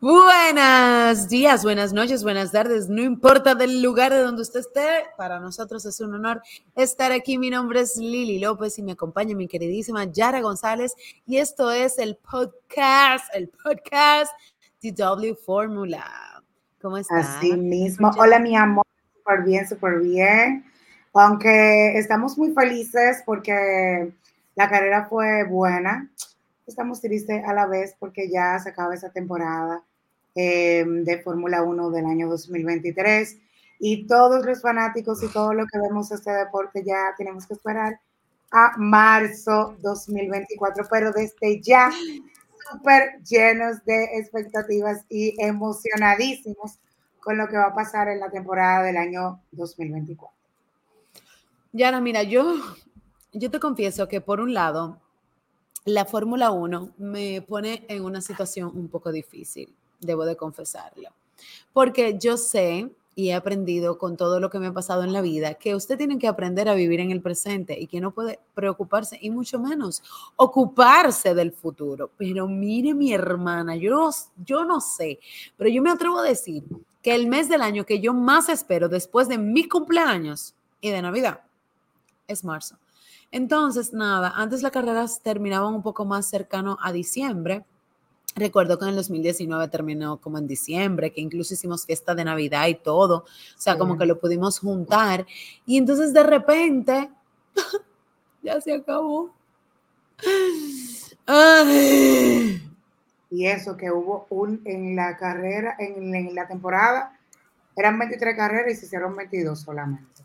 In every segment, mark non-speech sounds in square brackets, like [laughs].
Buenos días, buenas noches, buenas tardes, no importa del lugar de donde usted esté, para nosotros es un honor estar aquí. Mi nombre es Lili López y me acompaña mi queridísima Yara González y esto es el podcast, el podcast DW Fórmula. ¿Cómo estás? Así mismo. Hola, mi amor. Súper bien, súper bien. Aunque estamos muy felices porque la carrera fue buena estamos tristes a la vez porque ya se acaba esa temporada eh, de Fórmula 1 del año 2023 y todos los fanáticos y todo lo que vemos este deporte ya tenemos que esperar a marzo 2024, pero desde ya súper llenos de expectativas y emocionadísimos con lo que va a pasar en la temporada del año 2024. Yana, mira, yo, yo te confieso que por un lado, la Fórmula 1 me pone en una situación un poco difícil, debo de confesarlo, porque yo sé y he aprendido con todo lo que me ha pasado en la vida que usted tiene que aprender a vivir en el presente y que no puede preocuparse y mucho menos ocuparse del futuro. Pero mire mi hermana, yo, yo no sé, pero yo me atrevo a decir que el mes del año que yo más espero después de mi cumpleaños y de Navidad es marzo. Entonces, nada, antes las carreras terminaban un poco más cercano a diciembre. Recuerdo que en el 2019 terminó como en diciembre, que incluso hicimos fiesta de Navidad y todo. O sea, como que lo pudimos juntar. Y entonces de repente, [laughs] ya se acabó. Y eso que hubo un en la carrera, en, en la temporada, eran 23 carreras y se hicieron 22 solamente.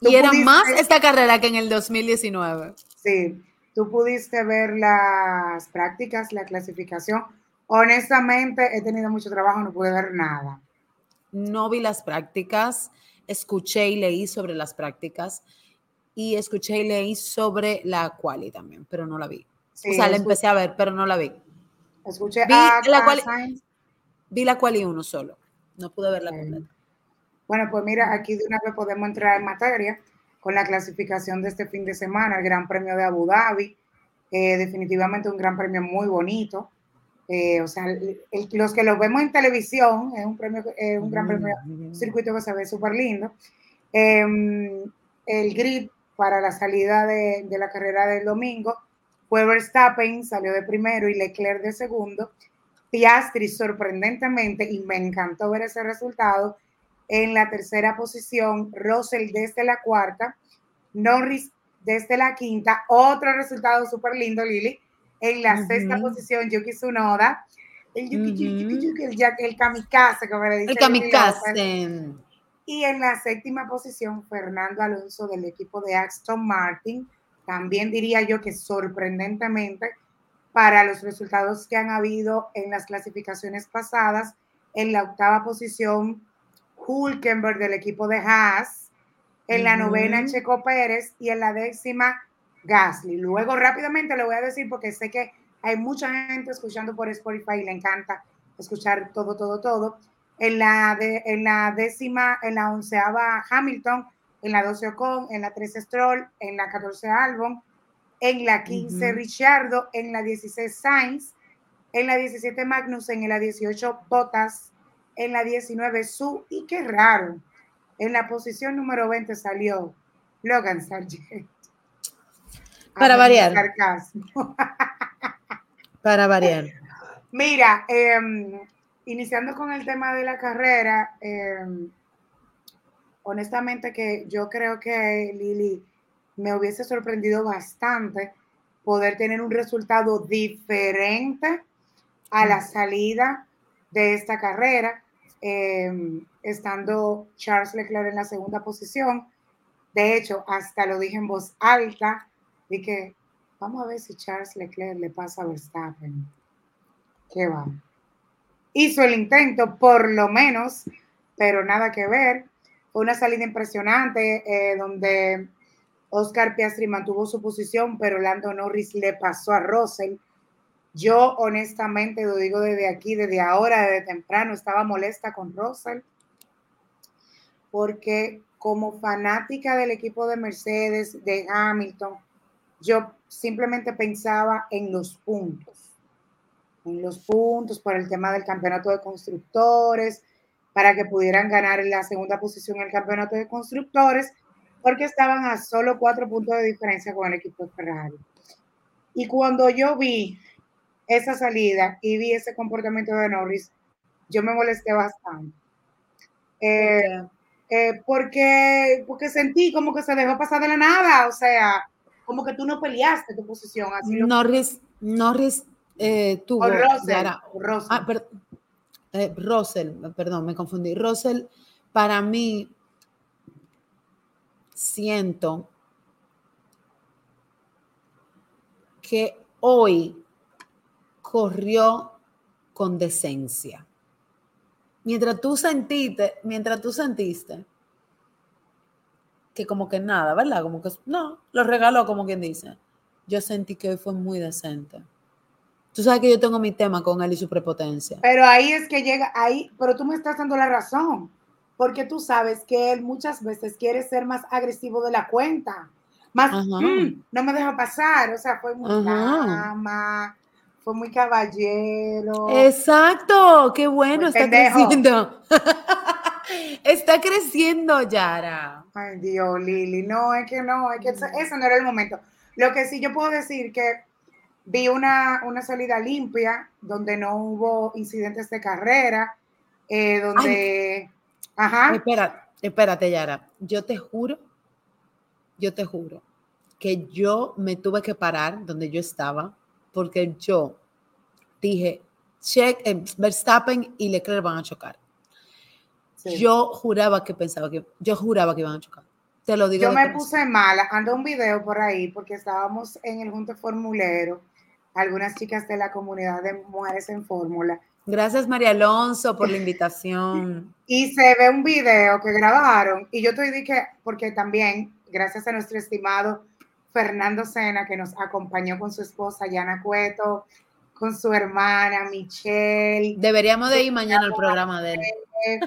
Y era más esta carrera que en el 2019. Sí, tú pudiste ver las prácticas, la clasificación. Honestamente, he tenido mucho trabajo, no pude ver nada. No vi las prácticas, escuché y leí sobre las prácticas y escuché y leí sobre la quali también, pero no la vi. o sea, la empecé a ver, pero no la vi. Escuché vi la quali, vi la quali uno solo, no pude verla completa. Bueno, pues mira, aquí de una vez podemos entrar en materia con la clasificación de este fin de semana, el Gran Premio de Abu Dhabi. Eh, definitivamente un gran premio muy bonito. Eh, o sea, los que lo vemos en televisión, es un, premio, un gran premio, un circuito que se ve súper lindo. Em, el grid para la salida de, de, la carrera del domingo fue Verstappen, salió de primero y Leclerc de segundo. Piastri sorprendentemente, y me encantó ver ese resultado, en la tercera posición, Russell desde la cuarta, Norris desde la quinta, otro resultado súper lindo, Lili. En la sexta posición, Yuki Tsunoda, el Yuki, el, el, kamikaze, como le dice. El kamikaze. Y en la séptima posición, Fernando Alonso del equipo de Aston Martin, también diría yo que sorprendentemente para los resultados que han habido en las clasificaciones pasadas, en la octava posición, Hulkenberg del equipo de Haas, en la novena Checo Pérez y en la décima Gasly. Luego rápidamente le voy a decir porque sé que hay mucha gente escuchando por Spotify y le encanta escuchar todo, todo, todo. En la, de, en la décima, en la onceava Hamilton, en la doce Ocon, en la trece Stroll, en la catorce Albon, en la quince Richardo, en la dieciséis Sainz, en la diecisiete Magnussen, en la dieciocho Bottas, en la 19 Su y qué raro. En la posición número 20 salió Logan Sargent. Para variar. [laughs] Para variar. Mira, em, iniciando con el tema de la carrera, em, honestamente que yo creo que Lili me hubiese sorprendido bastante poder tener un resultado diferente a la salida de esta carrera. Em, estando Charles Leclerc en la segunda posición. De hecho, hasta lo dije en voz alta, dije, vamos a ver si Charles Leclerc le pasa a Verstappen. ¿Qué va? Hizo el intento, por lo menos, pero nada que ver. Fue una salida impresionante eh, donde Oscar Piastri mantuvo su posición, pero Lando Norris le pasó a Russell yo honestamente lo digo desde aquí, desde ahora, desde temprano, estaba molesta con Russell porque como fanática del equipo de Mercedes, de Hamilton, yo simplemente pensaba en los puntos. en los puntos por el tema del campeonato de constructores, para que pudieran ganar la segunda posición en el campeonato de constructores, porque estaban a solo cuatro puntos de diferencia con el equipo de Ferrari. Y cuando yo vi esa salida y vi ese comportamiento de Norris, yo me molesté bastante. Eh, eh, porque, porque sentí como que se dejó pasar de la nada, o sea, como que tú no peleaste tu posición. Así Norris, Norris eh, tuvo... O Russell, Russell. Ah, eh, Russell, perdón, me confundí. Russell, para mí, siento que hoy corrió con decencia. Mientras tú sentiste, mientras tú sentiste que como que nada, ¿verdad? Como que no, lo regaló como quien dice. Yo sentí que hoy fue muy decente. Tú sabes que yo tengo mi tema con él y su prepotencia. Pero ahí es que llega, ahí, pero tú me estás dando la razón, porque tú sabes que él muchas veces quiere ser más agresivo de la cuenta, más, mm, no me deja pasar, o sea, fue muy dama, fue muy caballero. Exacto, qué bueno, está creciendo. [laughs] está creciendo, Yara. Ay, Dios, Lili, no, es que no, es que ese no era el momento. Lo que sí yo puedo decir que vi una, una salida limpia, donde no hubo incidentes de carrera, eh, donde... Ajá. Espera, espérate, Yara. Yo te juro, yo te juro que yo me tuve que parar donde yo estaba, porque yo dije, check, eh, Verstappen y Leclerc van a chocar. Yo juraba que pensaba que, yo juraba que iban a chocar. Te lo digo. Yo me puse mala, ando un video por ahí porque estábamos en el junto formulero algunas chicas de la comunidad de mujeres en fórmula. Gracias María Alonso por la invitación. [laughs] Y se ve un video que grabaron y yo te dije, porque también, gracias a nuestro estimado Fernando Sena, que nos acompañó con su esposa Yana Cueto, con su hermana Michelle. Deberíamos de ir mañana al programa de él.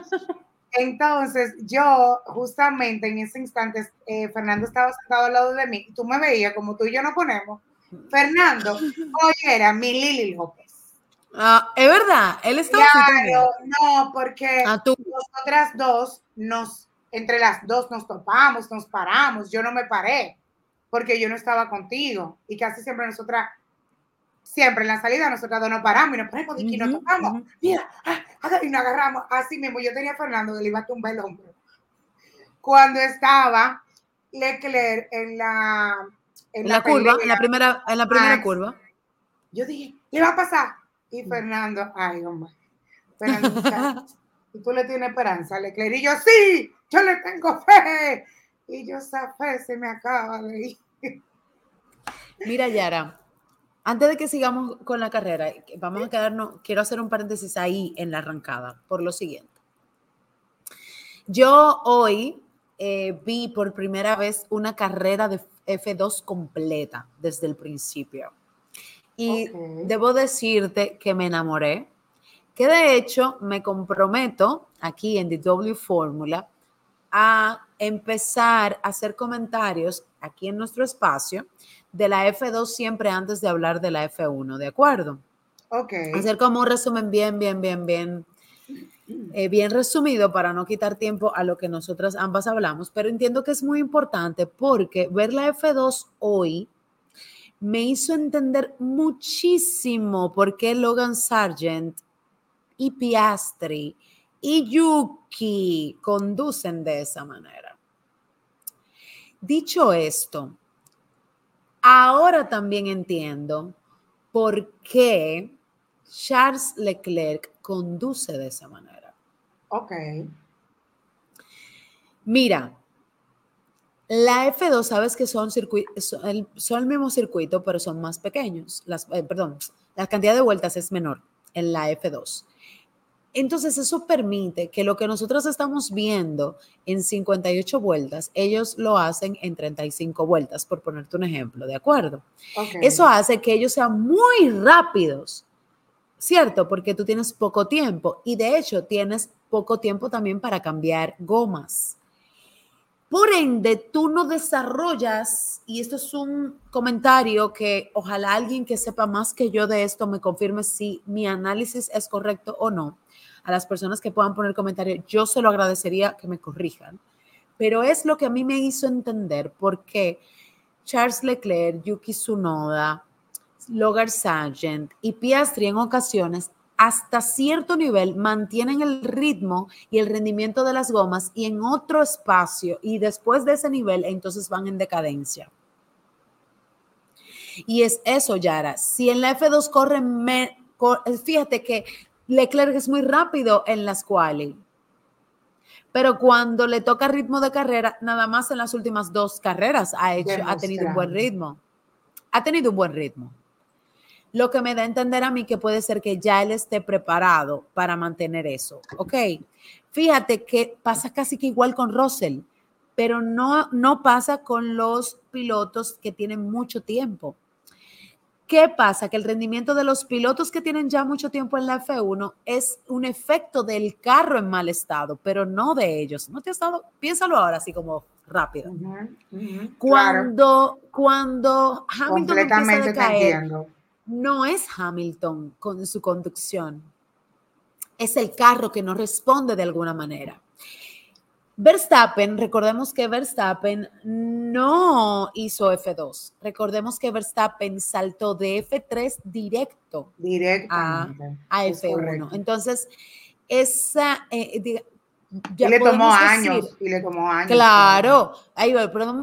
Entonces, yo justamente en ese instante, eh, Fernando estaba sentado al lado de mí, tú me veías como tú y yo nos ponemos, Fernando, hoy era mi Lili López. Ah, es verdad, él estaba Claro, no, porque ah, nosotras dos nos, entre las dos nos topamos, nos paramos, yo no me paré, porque yo no estaba contigo, y casi siempre nosotras, siempre en la salida nosotras dos nos paramos y nos ponemos y nos topamos, mira, ah, y nos agarramos, así mismo, yo tenía a Fernando que le iba a tumbar el hombro. Cuando estaba Leclerc en la en, la, curva, en la primera, en la primera curva. Yo dije, ¿le va a pasar? Y Fernando, ay, hombre. [laughs] Fernando, y tú le tienes esperanza, Leclerc. Y yo, sí, yo le tengo fe. Y yo, esa fe se me acaba de ir. Mira, Yara, antes de que sigamos con la carrera, vamos a quedarnos, quiero hacer un paréntesis ahí en la arrancada, por lo siguiente. Yo hoy eh, vi por primera vez una carrera de F2 completa desde el principio. Y debo decirte que me enamoré, que de hecho me comprometo aquí en DW Fórmula a empezar a hacer comentarios aquí en nuestro espacio de la F2 siempre antes de hablar de la F1, ¿de acuerdo? Ok. Hacer como un resumen bien, bien, bien, bien eh, bien resumido para no quitar tiempo a lo que nosotras ambas hablamos, pero entiendo que es muy importante porque ver la F2 hoy me hizo entender muchísimo por qué Logan Sargent y Piastri y Yuki conducen de esa manera. Dicho esto, ahora también entiendo por qué Charles Leclerc conduce de esa manera. Ok. Mira, la F2, sabes que son, son, el, son el mismo circuito, pero son más pequeños. Las, eh, perdón, la cantidad de vueltas es menor en la F2. Entonces, eso permite que lo que nosotros estamos viendo en 58 vueltas, ellos lo hacen en 35 vueltas, por ponerte un ejemplo, ¿de acuerdo? Eso hace que ellos sean muy rápidos, ¿cierto? Porque tú tienes poco tiempo y de hecho tienes poco tiempo también para cambiar gomas. Por ende, tú no desarrollas, y esto es un comentario que ojalá alguien que sepa más que yo de esto me confirme si mi análisis es correcto o no. A las personas que puedan poner comentarios, yo se lo agradecería que me corrijan. Pero es lo que a mí me hizo entender por qué Charles Leclerc, Yuki Tsunoda, Logan Sargent y Piastri en ocasiones hasta cierto nivel mantienen el ritmo y el rendimiento de las gomas y en otro espacio y después de ese nivel entonces van en decadencia. Y es eso, Yara. Si en la F2 corre, fíjate que Leclerc es muy rápido en las quali, pero cuando le toca ritmo de carrera, nada más en las últimas dos carreras ha, hecho, ha tenido un buen ritmo. Ha tenido un buen ritmo lo que me da a entender a mí que puede ser que ya él esté preparado para mantener eso. Ok, fíjate que pasa casi que igual con Russell, pero no, no pasa con los pilotos que tienen mucho tiempo. ¿Qué pasa? Que el rendimiento de los pilotos que tienen ya mucho tiempo en la F1 es un efecto del carro en mal estado, pero no de ellos. ¿No te ha estado? Piénsalo ahora así como rápido. cuando, cuando Hamilton empieza a caer, no es Hamilton con su conducción, es el carro que no responde de alguna manera. Verstappen, recordemos que Verstappen no hizo F2. Recordemos que Verstappen saltó de F3 directo a, F1. Entonces, esa... Eh, y le tomó años, y le tomó años. Claro, ahí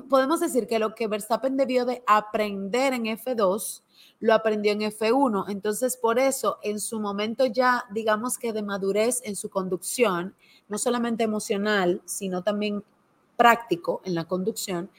podemos decir que lo que Verstappen debió de aprender en F2 lo aprendió en F1. Entonces, por eso, en su momento ya, digamos que de madurez en su conducción, no solamente emocional, sino también práctico en la conducción,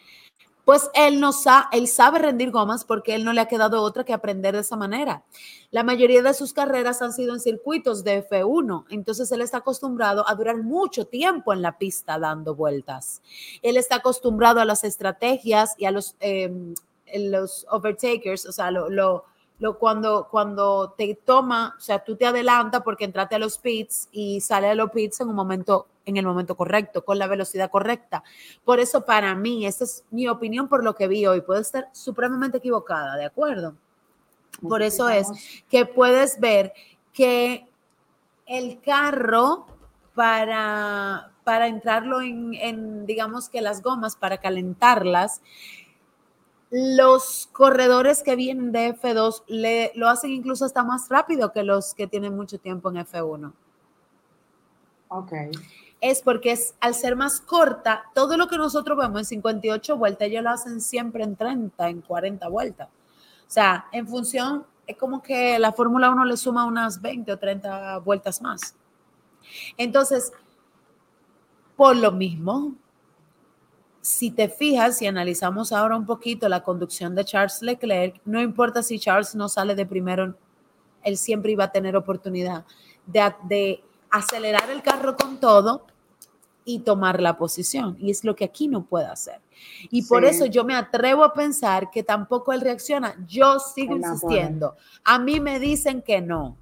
pues él, no él sabe rendir gomas porque él no le ha quedado otra que aprender de esa manera. La mayoría de sus carreras han sido en circuitos de F1, entonces él está acostumbrado a durar mucho tiempo en la pista dando vueltas. Él está acostumbrado a las estrategias y a los em, los overtakers, o sea, lo, lo, lo, cuando, cuando te toma, o sea, tú te adelantas porque entraste a los pits y sale a los pits en un momento, en el momento correcto, con la velocidad correcta. Por eso, para mí, esta es mi opinión por lo que vi hoy. Puedo estar supremamente equivocada, ¿de acuerdo? Por eso es que puedes ver que el carro para, para entrarlo en, en, digamos que las gomas, para calentarlas, los corredores que vienen de F2 le, lo hacen incluso hasta más rápido que los que tienen mucho tiempo en F1. Ok. Es porque es, al ser más corta, todo lo que nosotros vemos en 58 vueltas, ellos lo hacen siempre en 30, en 40 vueltas. O sea, en función, es como que la Fórmula 1 le suma unas 20 o 30 vueltas más. Entonces, por lo mismo, si te fijas y analizamos ahora un poquito la conducción de Charles Leclerc, no importa si Charles no sale de primero, él siempre iba a tener oportunidad de, acelerar el carro con todo y tomar la posición. Y es lo que aquí no puede hacer. Y por eso yo me atrevo a pensar que tampoco él reacciona. Yo sigo insistiendo. A mí me dicen que no,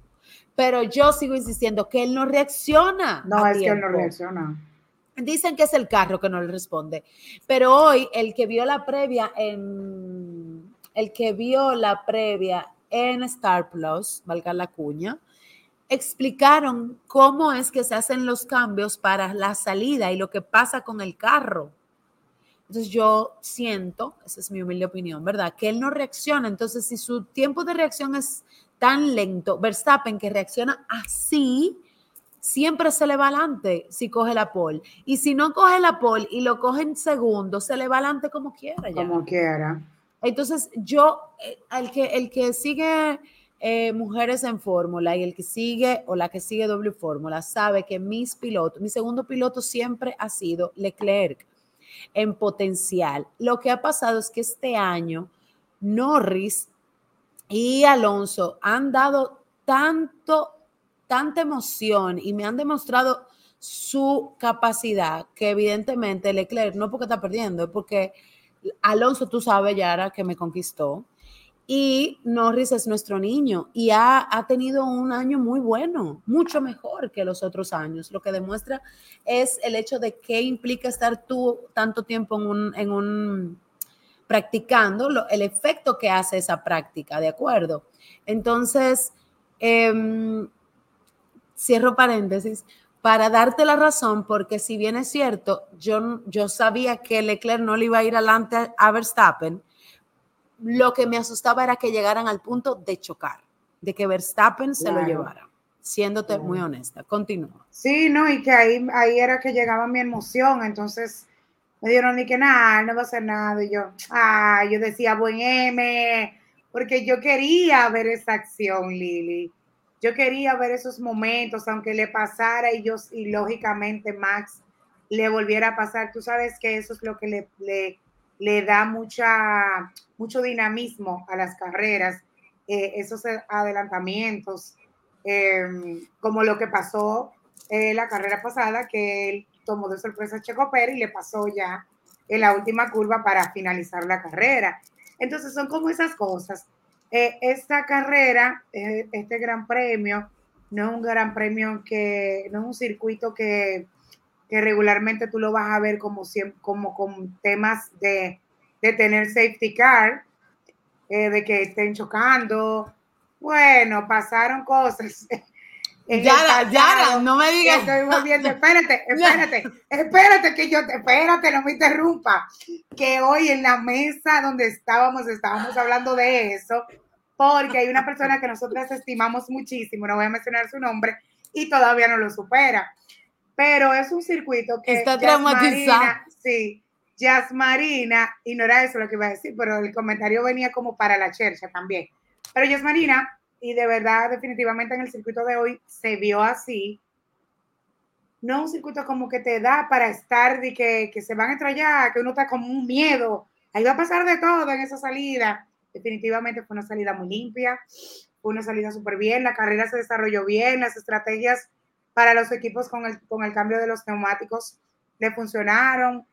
pero yo sigo insistiendo que él no reacciona. No, es que él no reacciona. Dicen que es el carro que no le responde, pero hoy el que vio la previa en el que vio la previa en Star Plus, valga la cuña, explicaron cómo es que se hacen los cambios para la salida y lo que pasa con el carro. Entonces yo siento, esa es mi humilde opinión, ¿verdad? Que él no reacciona. Entonces, si su tiempo de reacción es tan lento, Verstappen que reacciona así, siempre se le va adelante si coge la pole. Y si no coge la pole y lo coge en segundo, se le va adelante como quiera. Como quiera. Entonces, yo, eh, el que, el que sigue eh, mujeres en fórmula y el que sigue o la que sigue doble fórmula sabe que mis pilotos, mi segundo piloto siempre ha sido Leclerc en potencial. Lo que ha pasado es que este año Norris y Alonso han dado tanto tanta emoción y me han demostrado su capacidad que evidentemente Leclerc no porque está perdiendo, es porque Alonso, tú sabes, Yara, que me conquistó. Y Norris es nuestro niño y ha, ha, tenido un año muy bueno, mucho mejor que los otros años. Lo que demuestra es el hecho de qué implica estar tú tanto tiempo en un, en un practicando, el efecto que hace esa práctica, ¿de acuerdo? Entonces, eh, cierro paréntesis, para darte la razón, porque si bien es cierto, yo, yo sabía que Leclerc no le iba a ir adelante a Verstappen, lo que me asustaba era que llegaran al punto de chocar, de que Verstappen se lo llevara, siéndote muy honesta. Continúa. Sí, no, y que ahí, ahí era que llegaba mi emoción, entonces me dieron ni que nada, no va a ser nada, y yo, ah, yo decía buen M, porque yo quería ver esa acción, Lili yo quería ver esos momentos, aunque le pasara y yo, y lógicamente Max le volviera a pasar. Tú sabes que eso es lo que le, le, le da mucha, mucho dinamismo a las carreras, eh, esos adelantamientos, em, como lo que pasó en la carrera pasada, que él tomó de sorpresa a Checo Pérez y le pasó ya en la última curva para finalizar la carrera. Entonces son como esas cosas eh, esta carrera, eh, este gran premio, no es un gran premio que, no es un circuito que, regularmente tú lo vas a ver como, como con temas de, tener safety car, eh, de que estén chocando. Bueno, pasaron cosas. [laughs] Ya, ya, no me digas. Estoy volviendo, espérate, [laughs] espérate, espérate que yo, espérate, no me interrumpa. Que hoy en la mesa donde estábamos, estábamos hablando de eso, porque hay una persona que nosotros estimamos muchísimo, no voy a mencionar su nombre, y todavía no lo supera. Pero es un circuito que... Está traumatizado. Sí, Jazz Marina, y no era eso lo que iba a decir, pero el comentario venía como para la chercha también. Pero Jazz Marina y de verdad, definitivamente en el circuito de hoy se vio así. No un circuito como que te da para estar de que, que se van a estrellar, que uno está como un miedo. Ahí va a pasar de todo en esa salida. Definitivamente fue una salida muy limpia, fue una salida súper bien, la carrera se desarrolló bien, las estrategias para los equipos con el, con el cambio de los neumáticos le funcionaron.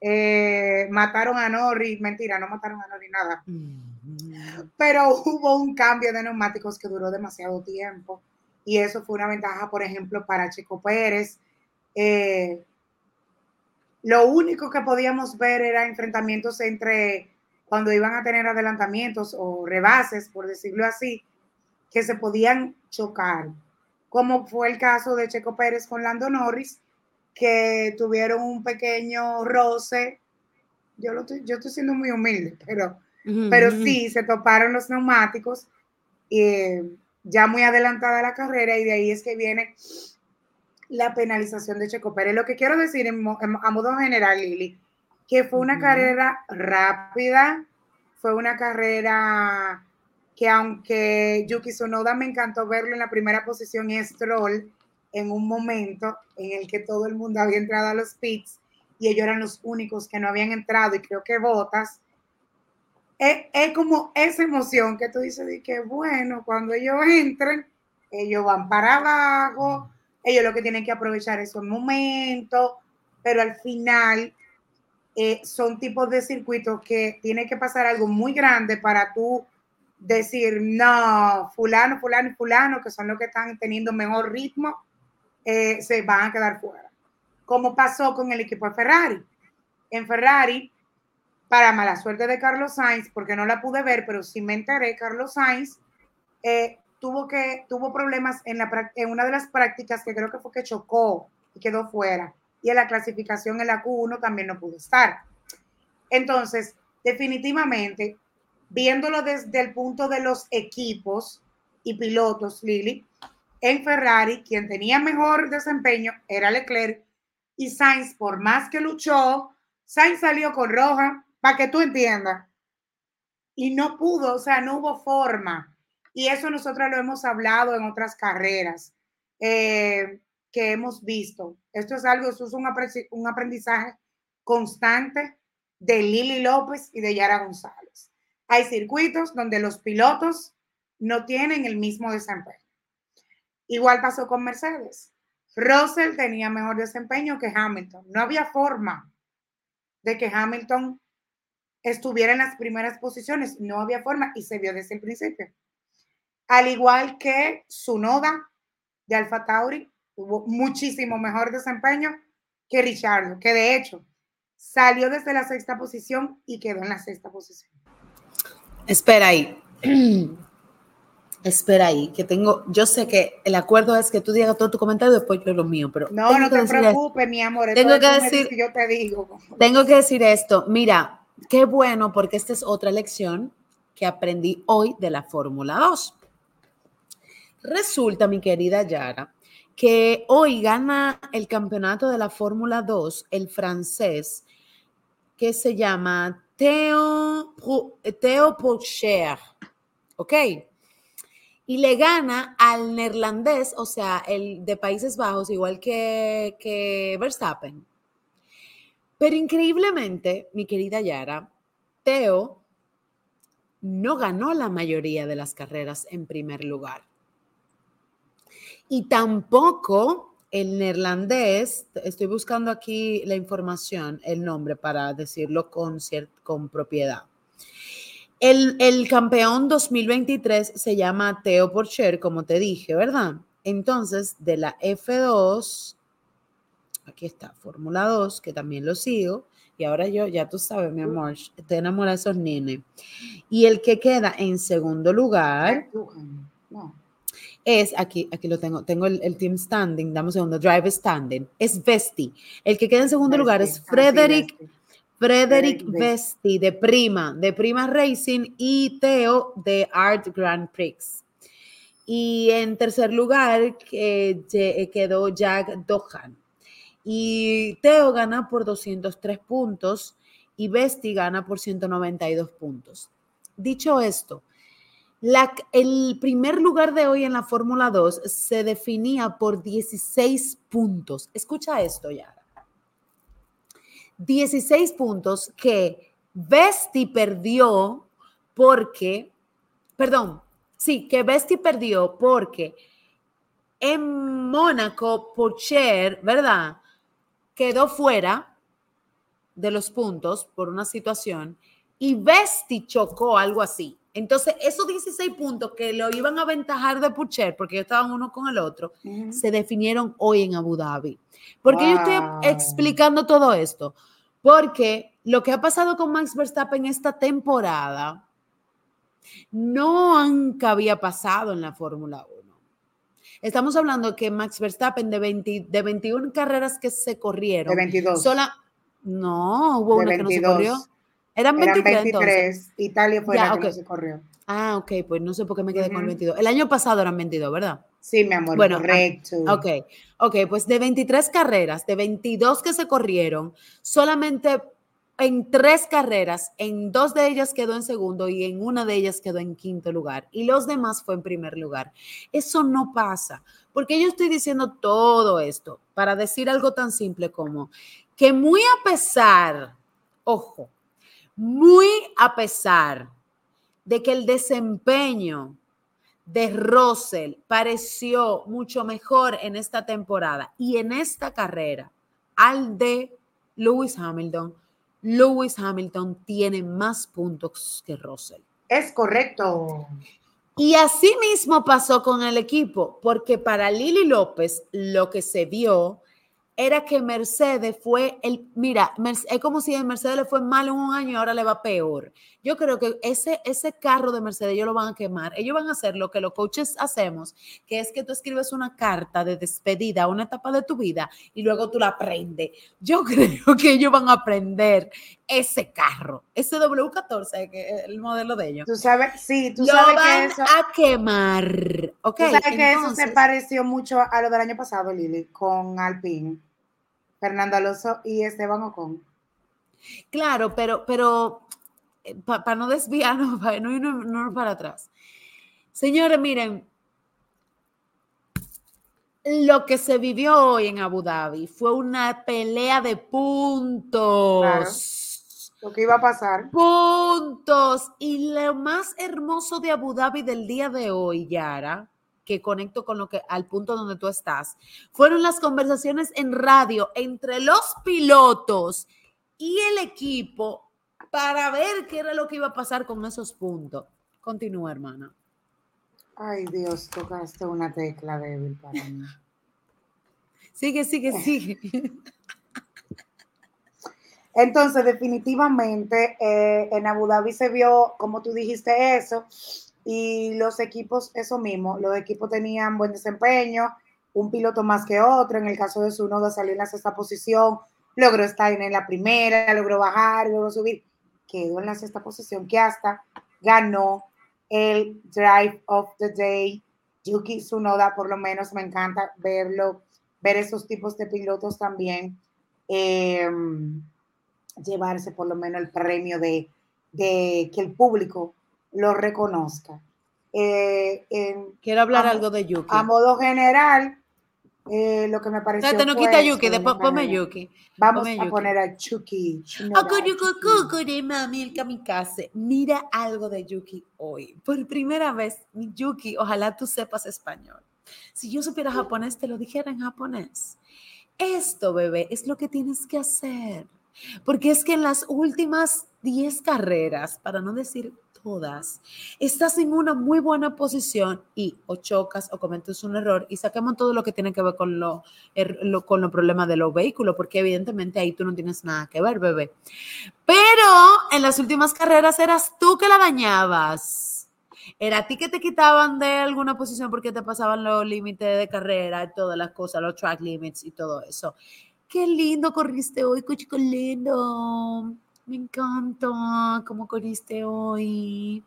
Eh, mataron a Norris, mentira, no mataron a Norris nada. Mm. Pero hubo un cambio de neumáticos que duró demasiado tiempo y eso fue una ventaja, por ejemplo, para Chico Pérez. Eh, lo único que podíamos ver era enfrentamientos entre cuando iban a tener adelantamientos o rebases, por decirlo así, que se podían chocar, como fue el caso de Checo Pérez con Lando Norris, que tuvieron un pequeño roce. Yo, lo estoy, yo estoy siendo muy humilde, pero, pero sí, se toparon los neumáticos eh, ya muy adelantada la carrera y de ahí es que viene la penalización de Checo Pérez. Lo que quiero decir a modo general, Lili, que fue una carrera rápida, fue una carrera que aunque Yuki Sonoda me encantó verlo en la primera posición y Stroll en un momento en el que todo el mundo había entrado a los pits y ellos eran los únicos que no habían entrado y creo que Botas, es, es como esa emoción que tú dices de que bueno, cuando ellos entren, ellos van para abajo, ellos lo que tienen que aprovechar es un momento, pero al final eh, son tipos de circuitos que tiene que pasar algo muy grande para tú decir, no, fulano, fulano y fulano, que son los que están teniendo mejor ritmo, eh, se van a quedar fuera. Como pasó con el equipo de Ferrari. En Ferrari, para mala suerte de Carlos Sainz, porque no la pude ver, pero sí me enteré, Carlos Sainz eh, tuvo, que, tuvo problemas en, una de las prácticas que creo que fue que chocó y quedó fuera y en la clasificación en la Q1 también no pudo estar. Entonces, definitivamente, viéndolo desde el punto de los equipos y pilotos, Lili, en Ferrari, quien tenía mejor desempeño era Leclerc y Sainz, por más que luchó, Sainz salió con roja, para que tú entiendas. Y no pudo, o sea, no hubo forma. Y eso nosotros lo hemos hablado en otras carreras. Eh, que hemos visto. Esto es algo, esto es un aprendizaje constante de Lili López y de Yara González. Hay circuitos donde los pilotos no tienen el mismo desempeño. Igual pasó con Mercedes. Russell tenía mejor desempeño que Hamilton. No había forma de que Hamilton estuviera en las primeras posiciones. No había forma y se vio desde el principio. Al igual que su noda de Alfa Tauri, tuvo muchísimo mejor desempeño que Richard, que de hecho salió desde la sexta posición y quedó en la sexta posición. Espera ahí. [clears throat] Espera ahí, que tengo, yo sé que el acuerdo es que tú digas todo tu comentario y después yo lo mío, pero... No, no te preocupes, mi amor. Tengo que decir, yo te digo. Tengo que decir esto, mira, qué bueno, porque esta es otra lección que aprendí hoy de la Fórmula 2. Resulta, mi querida Yara, que hoy gana el campeonato de la Fórmula 2 el francés que se llama Theo, Theo Pourchaire, ¿ok? Y le gana al neerlandés, o sea, el de Países Bajos, igual que, que Verstappen. Pero increíblemente, mi querida Yara, Theo no ganó la mayoría de las carreras en primer lugar. Y tampoco el neerlandés, estoy buscando aquí la información, el nombre para decirlo con, con propiedad. El, el, campeón 2023 se llama Theo Porcher, como te dije, ¿verdad? Entonces, de la F2, aquí está, Fórmula 2, que también lo sigo, y ahora yo, ya tú sabes, mi amor, te enamora de esos nenes. Y el que queda en segundo lugar, no es, aquí, aquí lo tengo, tengo el, team standing, damos segundo, drive standing, es Vesti. El que queda en segundo lugar es Frederick, Frederick Vesti de Prima, de Prima Racing y Teo de Art Grand Prix. Y en tercer lugar quedó Jack Dohan. Y Teo gana por 203 puntos y Vesti gana por 192 puntos. Dicho esto, el primer lugar de hoy en la Fórmula 2 se definía por 16 puntos. Escucha esto, ya. 16 puntos que Vesti perdió porque, perdón, sí, que Vesti perdió porque en Mónaco, Pocher, ¿verdad? Quedó fuera de los puntos por una situación y Vesti chocó algo así. Entonces, esos 16 puntos que lo iban a aventajar de Pucher, porque ellos estaban uno con el otro, se definieron hoy en Abu Dhabi. ¿Por qué yo estoy explicando todo esto? Porque lo que ha pasado con Max Verstappen esta temporada no nunca había pasado en la Fórmula 1. Estamos hablando que Max Verstappen de, 20, de 21 carreras que se corrieron. De 22. Sola, no, hubo una que no se corrió. Eran 23. Italia fue la que se corrió. Ah, ok, pues no sé por qué me quedé con el 22. El año pasado eran 22, ¿verdad? Sí, mi amor, bueno, ah, correcto. ok, ok, pues de 23 carreras, de 22 que se corrieron, solamente en tres carreras, en dos de ellas quedó en segundo y en una de ellas quedó en quinto lugar y los demás fue en primer lugar. Eso no pasa, porque yo estoy diciendo todo esto para decir algo tan simple como que muy a pesar, ojo, muy a pesar de que el desempeño de Russell pareció mucho mejor en esta temporada y en esta carrera al de Lewis Hamilton, Lewis Hamilton tiene más puntos que Russell. Es correcto. Y así mismo pasó con el equipo, porque para Lili López lo que se vio era que Mercedes fue el, mira, es como si a Mercedes le fue mal en un año y ahora le va peor. Yo creo que ese, ese carro de Mercedes ellos lo van a quemar. Ellos van a hacer lo que los coaches hacemos, que es que tú escribes una carta de despedida a una etapa de tu vida y luego tú la aprendes. Yo [laughs] creo que ellos van a aprender ese carro, ese W14, que es el modelo de ellos. Tú sabes, sí, tú lo sabes van que eso... a quemar. Okay, tú sabes que eso se pareció mucho a lo del año pasado, Lili, con Alpine. Fernando Alonso y Esteban Ocon. Claro, pero, pero eh, para no desviarnos, [laughs] para no irnos para atrás. Señores, miren, lo que se vivió hoy en Abu Dhabi fue una pelea de puntos. lo que iba a pasar. Puntos. Y lo más hermoso de Abu Dhabi del día de hoy, Yara, que conecto con lo que al punto donde tú estás, fueron las conversaciones en radio entre los pilotos y el equipo para ver qué era lo que iba a pasar con esos puntos. Continúa, hermana. Ay, Dios, tocaste una tecla débil para mí. [laughs] Sigue, sigue, sigue. [laughs] Entonces, definitivamente, eh, en Abu Dhabi se vio, como tú dijiste, eso, y los equipos, eso mismo, los equipos tenían buen desempeño, un piloto más que otro, en el caso de su nodo salió en la sexta posición, logró estar en la primera, logró bajar, logró subir, quedó en la sexta posición, que hasta ganó el Drive of the Day. Yuki Tsunoda, por lo menos me encanta verlo, ver esos tipos de pilotos también. Eh, llevarse por lo menos el premio de, que el público lo reconozca. Eh, Quiero hablar algo de Yuki. A modo general, eh, lo que me pareció. O no quita Yuki, después ponme Yuki. Vamos a poner a Chucky. mami, el kamikaze. Mira algo de Yuki hoy. Por primera vez, Yuki, ojalá tú sepas español. Si yo supiera japonés, te lo dijera en japonés. Esto, bebé, es lo que tienes que hacer. Porque es que en las últimas 10 carreras, para no decir todas, estás en una muy buena posición y o chocas o cometes un error y saquemos todo lo que tiene que ver con lo, er, con los problemas de los vehículos, porque evidentemente ahí tú no tienes nada que ver, bebé. Pero en las últimas carreras eras tú que la dañabas. Era a ti que te quitaban de alguna posición porque te pasaban los límites de carrera y todas las cosas, los track limits y todo eso. Qué lindo corriste hoy, chico lindo. Me encanta cómo corriste hoy.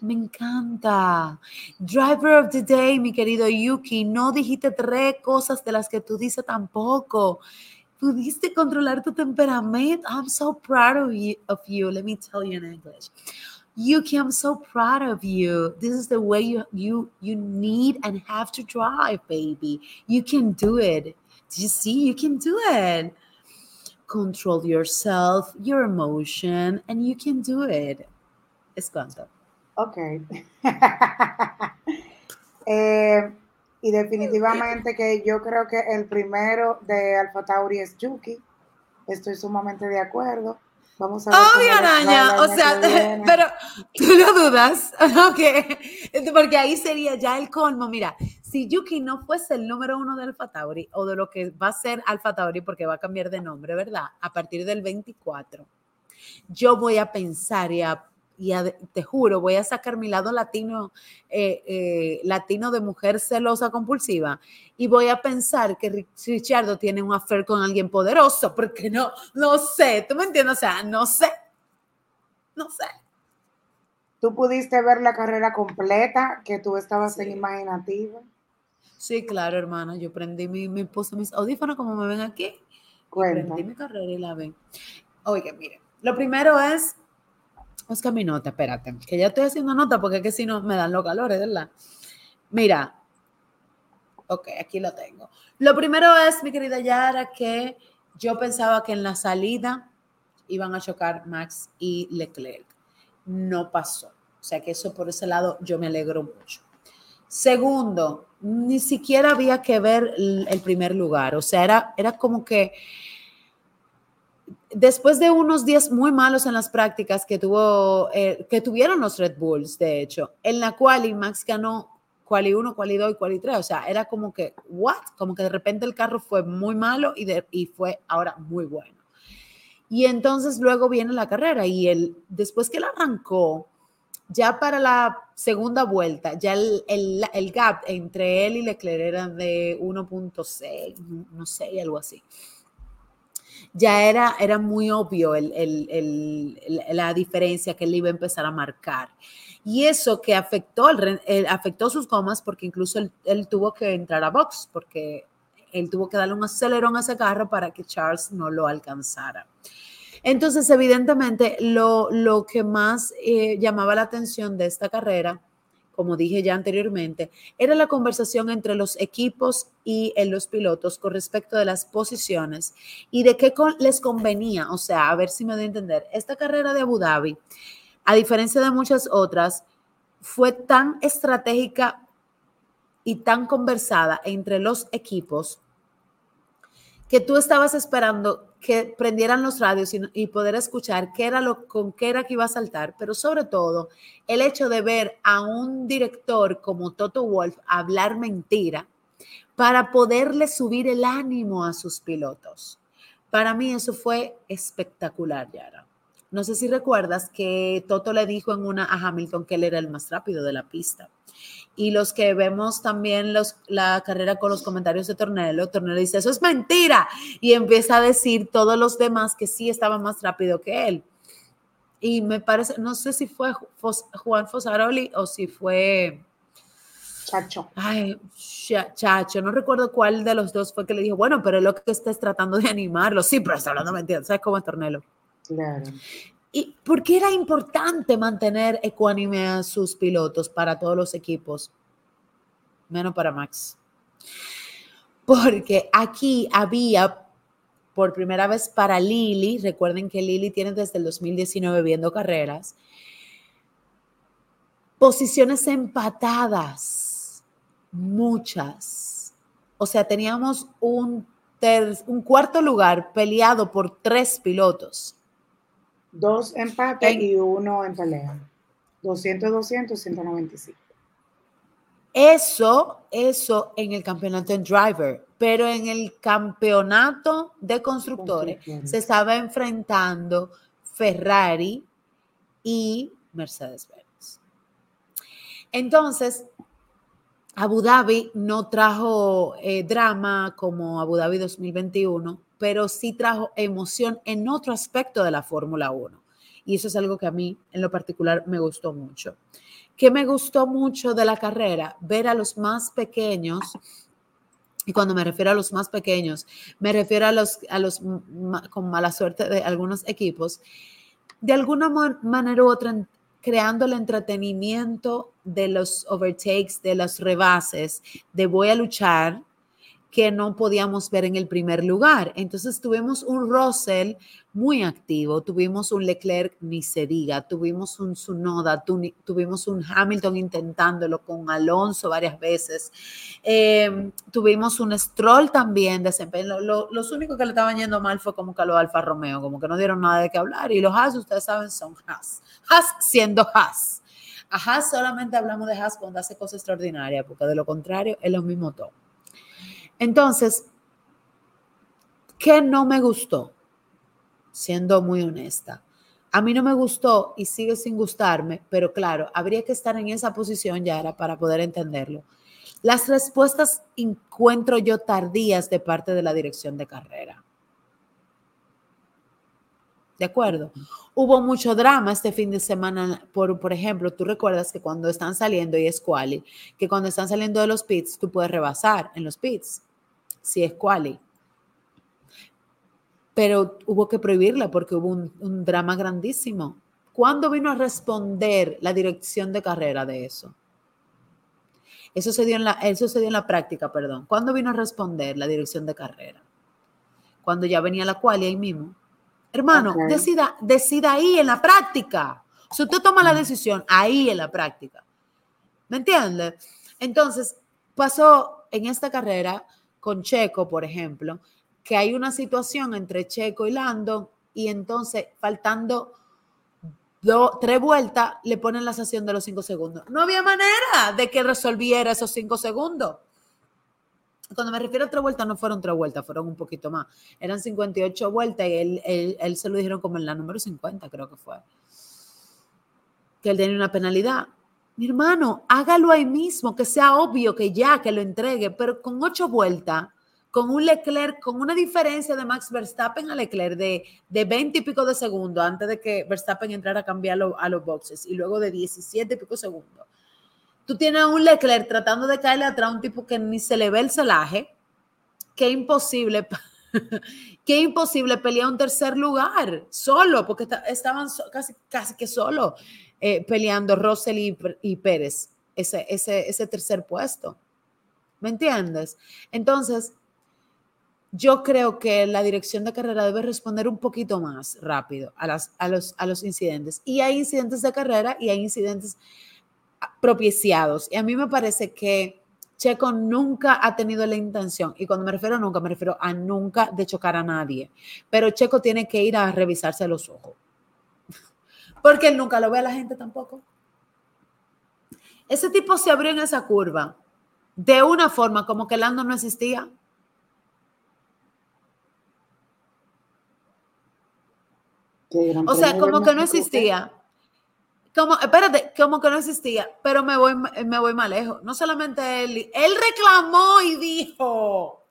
Me encanta. Driver of the day, mi querido Yuki. No dijiste tres cosas de las que tú dices tampoco. Pudiste controlar tu temperamento. I'm so proud of you. Let me tell you in English. Yuki, I'm so proud of you. This is the way you you you need and have to drive, baby. You can do it. you see you can do it control yourself your emotion and you can do it. Es cuanto. Ok. [laughs] Eh, y definitivamente que yo creo que el primero de Alfa Tauri es Yuki. Estoy sumamente de acuerdo Vamos a ver. Obvio, araña. O sea, [laughs] pero tú lo dudas. [laughs] Ok. Porque ahí sería ya el colmo. Mira, si Yuki no fuese el número uno de Alfa Tauri o de lo que va a ser Alfa Tauri, porque va a cambiar de nombre, ¿verdad? A partir del 24, yo voy a pensar y a y te juro, voy a sacar mi lado latino, eh, eh, latino de mujer celosa compulsiva y voy a pensar que Richardo tiene un affair con alguien poderoso, porque no, no sé, ¿tú me entiendes? O sea, no sé, no sé. ¿Tú pudiste ver la carrera completa que tú estabas en imaginativa? Sí, claro, hermana. Yo prendí mi, me puse mis audífonos como me ven aquí. Prendí mi carrera y la ven. Oiga, mire, lo primero es Busca mi nota, espérate, que ya estoy haciendo nota porque es que si no me dan los calores, ¿verdad? Mira, ok, aquí lo tengo. Lo primero es, mi querida Yara, que yo pensaba que en la salida iban a chocar Max y Leclerc. No pasó. O sea que eso por ese lado yo me alegro mucho. Segundo, ni siquiera había que ver el primer lugar. O sea, era, era como que después de unos días muy malos en las prácticas que, tuvo, eh, que tuvieron los Red Bulls, de hecho, en la cual Max ganó quali 1, quali 2 y quali 3, o sea, era como que, ¿what? Como que de repente el carro fue muy malo y, y fue ahora muy bueno. Y entonces luego viene la carrera y el, después que él arrancó, ya para la segunda vuelta, ya el, el gap entre él y Leclerc era de 1.6, no sé, algo así ya era, era muy obvio la diferencia que él iba a empezar a marcar. Y eso que afectó, afectó sus gomas porque incluso él, tuvo que entrar a box porque él tuvo que darle un acelerón a ese carro para que Charles no lo alcanzara. Entonces, evidentemente, lo, lo que más eh, llamaba la atención de esta carrera como dije ya anteriormente, era la conversación entre los equipos y en los pilotos con respecto de las posiciones y de qué les convenía. O sea, a ver si me doy a entender. Esta carrera de Abu Dhabi, a diferencia de muchas otras, fue tan estratégica y tan conversada entre los equipos que tú estabas esperando que prendieran los radios y, poder escuchar qué era lo, con qué era que iba a saltar, pero sobre todo el hecho de ver a un director como Toto Wolf hablar mentira para poderle subir el ánimo a sus pilotos. Para mí eso fue espectacular, Yara. No sé si recuerdas que Toto le dijo en una a Hamilton que él era el más rápido de la pista. Y los que vemos también los, la carrera con los comentarios de Tornello, Tornello dice, eso es mentira. Y empieza a decir todos los demás que sí estaban más rápido que él. Y me parece, no sé si fue Juan Fosaroli o si fue... Chacho. Ay, Chacho, no recuerdo cuál de los dos fue que le dijo, bueno, pero es lo que estás tratando de animarlo. Sí, pero está hablando mentira. ¿Sabes cómo es Tornello? Claro. ¿Y por qué era importante mantener ecuánime a sus pilotos para todos los equipos? Menos para Max. Porque aquí había por primera vez para Lili, recuerden que Lili tiene desde el 2019 viendo carreras, posiciones empatadas, muchas. O sea, teníamos un, un cuarto lugar peleado por tres pilotos. Dos empates y uno en pelea. 200, 200, 195. Eso, eso en el campeonato en driver, pero en el campeonato de constructores se estaba enfrentando Ferrari y Mercedes-Benz. Entonces, Abu Dhabi no trajo eh, drama como Abu Dhabi 2021, pero sí trajo emoción en otro aspecto de la Fórmula 1. Y eso es algo que a mí en lo particular me gustó mucho. ¿Qué me gustó mucho de la carrera? Ver a los más pequeños y cuando me refiero a los más pequeños, me refiero a los, a los con mala suerte de algunos equipos, de alguna manera u otra creando el entretenimiento de los overtakes, de los rebases, de voy a luchar, que no podíamos ver en el primer lugar. Entonces tuvimos un Russell muy activo, tuvimos un Leclerc, ni se diga, tuvimos un Sunoda, tuvimos un Hamilton intentándolo con Alonso varias veces, em, tuvimos un Stroll también desempeño. los únicos que le estaban yendo mal fue como que los Alfa Romeo, como que no dieron nada de qué hablar. Y los Haas, ustedes saben, son Haas. Haas siendo Haas. A Haas solamente hablamos de Haas cuando hace cosas extraordinarias, porque de lo contrario es lo mismo todo. Entonces, ¿qué no me gustó? Siendo muy honesta. A mí no me gustó y sigue sin gustarme, pero claro, habría que estar en esa posición ya era para poder entenderlo. Las respuestas encuentro yo tardías de parte de la dirección de carrera. ¿De acuerdo? Hubo mucho drama este fin de semana, por, por ejemplo, tú recuerdas que cuando están saliendo, y es quali, que cuando están saliendo de los pits, tú puedes rebasar en los pits si es quali. Pero hubo que prohibirla porque hubo un, drama grandísimo. ¿Cuándo vino a responder la dirección de carrera de eso? Eso se dio en la, eso se dio en la práctica, perdón. ¿Cuándo vino a responder la dirección de carrera? Cuando ya venía la quali ahí mismo. Hermano, decida, decida ahí en la práctica. Si usted toma la decisión ahí en la práctica. ¿Me entiende? Entonces, pasó en esta carrera con Checo, por ejemplo, que hay una situación entre Checo y Lando y entonces faltando tres vueltas le ponen la sesión de los cinco segundos. No había manera de que resolviera esos cinco segundos. Cuando me refiero a tres vueltas, no fueron tres vueltas, fueron un poquito más. Eran 58 vueltas y él, él se lo dijeron como en la número 50, creo que fue. Que él tenía una penalidad mi hermano, hágalo ahí mismo, que sea obvio que ya, que lo entregue, pero con ocho vueltas, con un Leclerc, con una diferencia de Max Verstappen a Leclerc de, de 20 y pico de segundos antes de que Verstappen entrara a cambiarlo a los boxes y luego de 17 y pico segundos. Tú tienes a un Leclerc tratando de caerle atrás a un tipo que ni se le ve el celaje, que imposible, [laughs] que imposible pelear un tercer lugar solo, porque estaban casi, casi que solo. Eh, peleando Russell y, Pérez, ese, ese, ese tercer puesto. ¿Me entiendes? Entonces, yo creo que la dirección de carrera debe responder un poquito más rápido a, las, a, los, a los incidentes. Y hay incidentes de carrera y hay incidentes propiciados. Y a mí me parece que Checo nunca ha tenido la intención, y cuando me refiero a nunca, me refiero a nunca de chocar a nadie, pero Checo tiene que ir a revisarse los ojos, porque él nunca lo ve a la gente tampoco. Ese tipo se abrió en esa curva de una forma como que Lando no existía. O sea, como que no existía como, espérate, como que no existía, pero me voy, me voy más lejos. No solamente él, él reclamó y dijo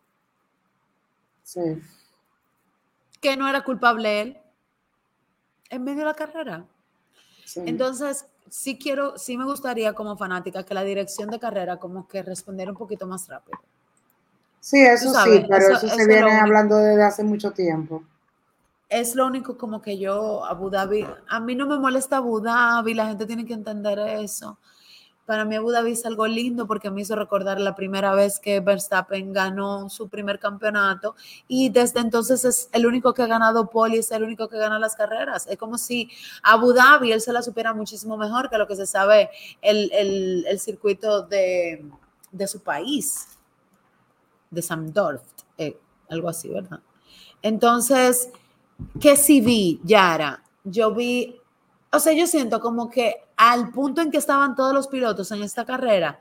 que no era culpable él en medio de la carrera. Entonces, sí quiero, sí me gustaría como fanática que la dirección de carrera como que respondiera un poquito más rápido. Sí, eso sí, pero eso, se viene hablando desde hace mucho tiempo es lo único como que yo, Abu Dhabi, a mí no me molesta Abu Dhabi, la gente tiene que entender eso. Para mí Abu Dhabi es algo lindo porque me hizo recordar la primera vez que Verstappen ganó su primer campeonato y desde entonces es el único que ha ganado poli, es el único que gana las carreras. Es como si Abu Dhabi él se la supiera muchísimo mejor que lo que se sabe el, el, circuito de, de, su país, de Samdorf, eh, algo así, ¿verdad? Entonces, que sí vi, Yara, yo vi, o sea, yo siento como que al punto en que estaban todos los pilotos en esta carrera,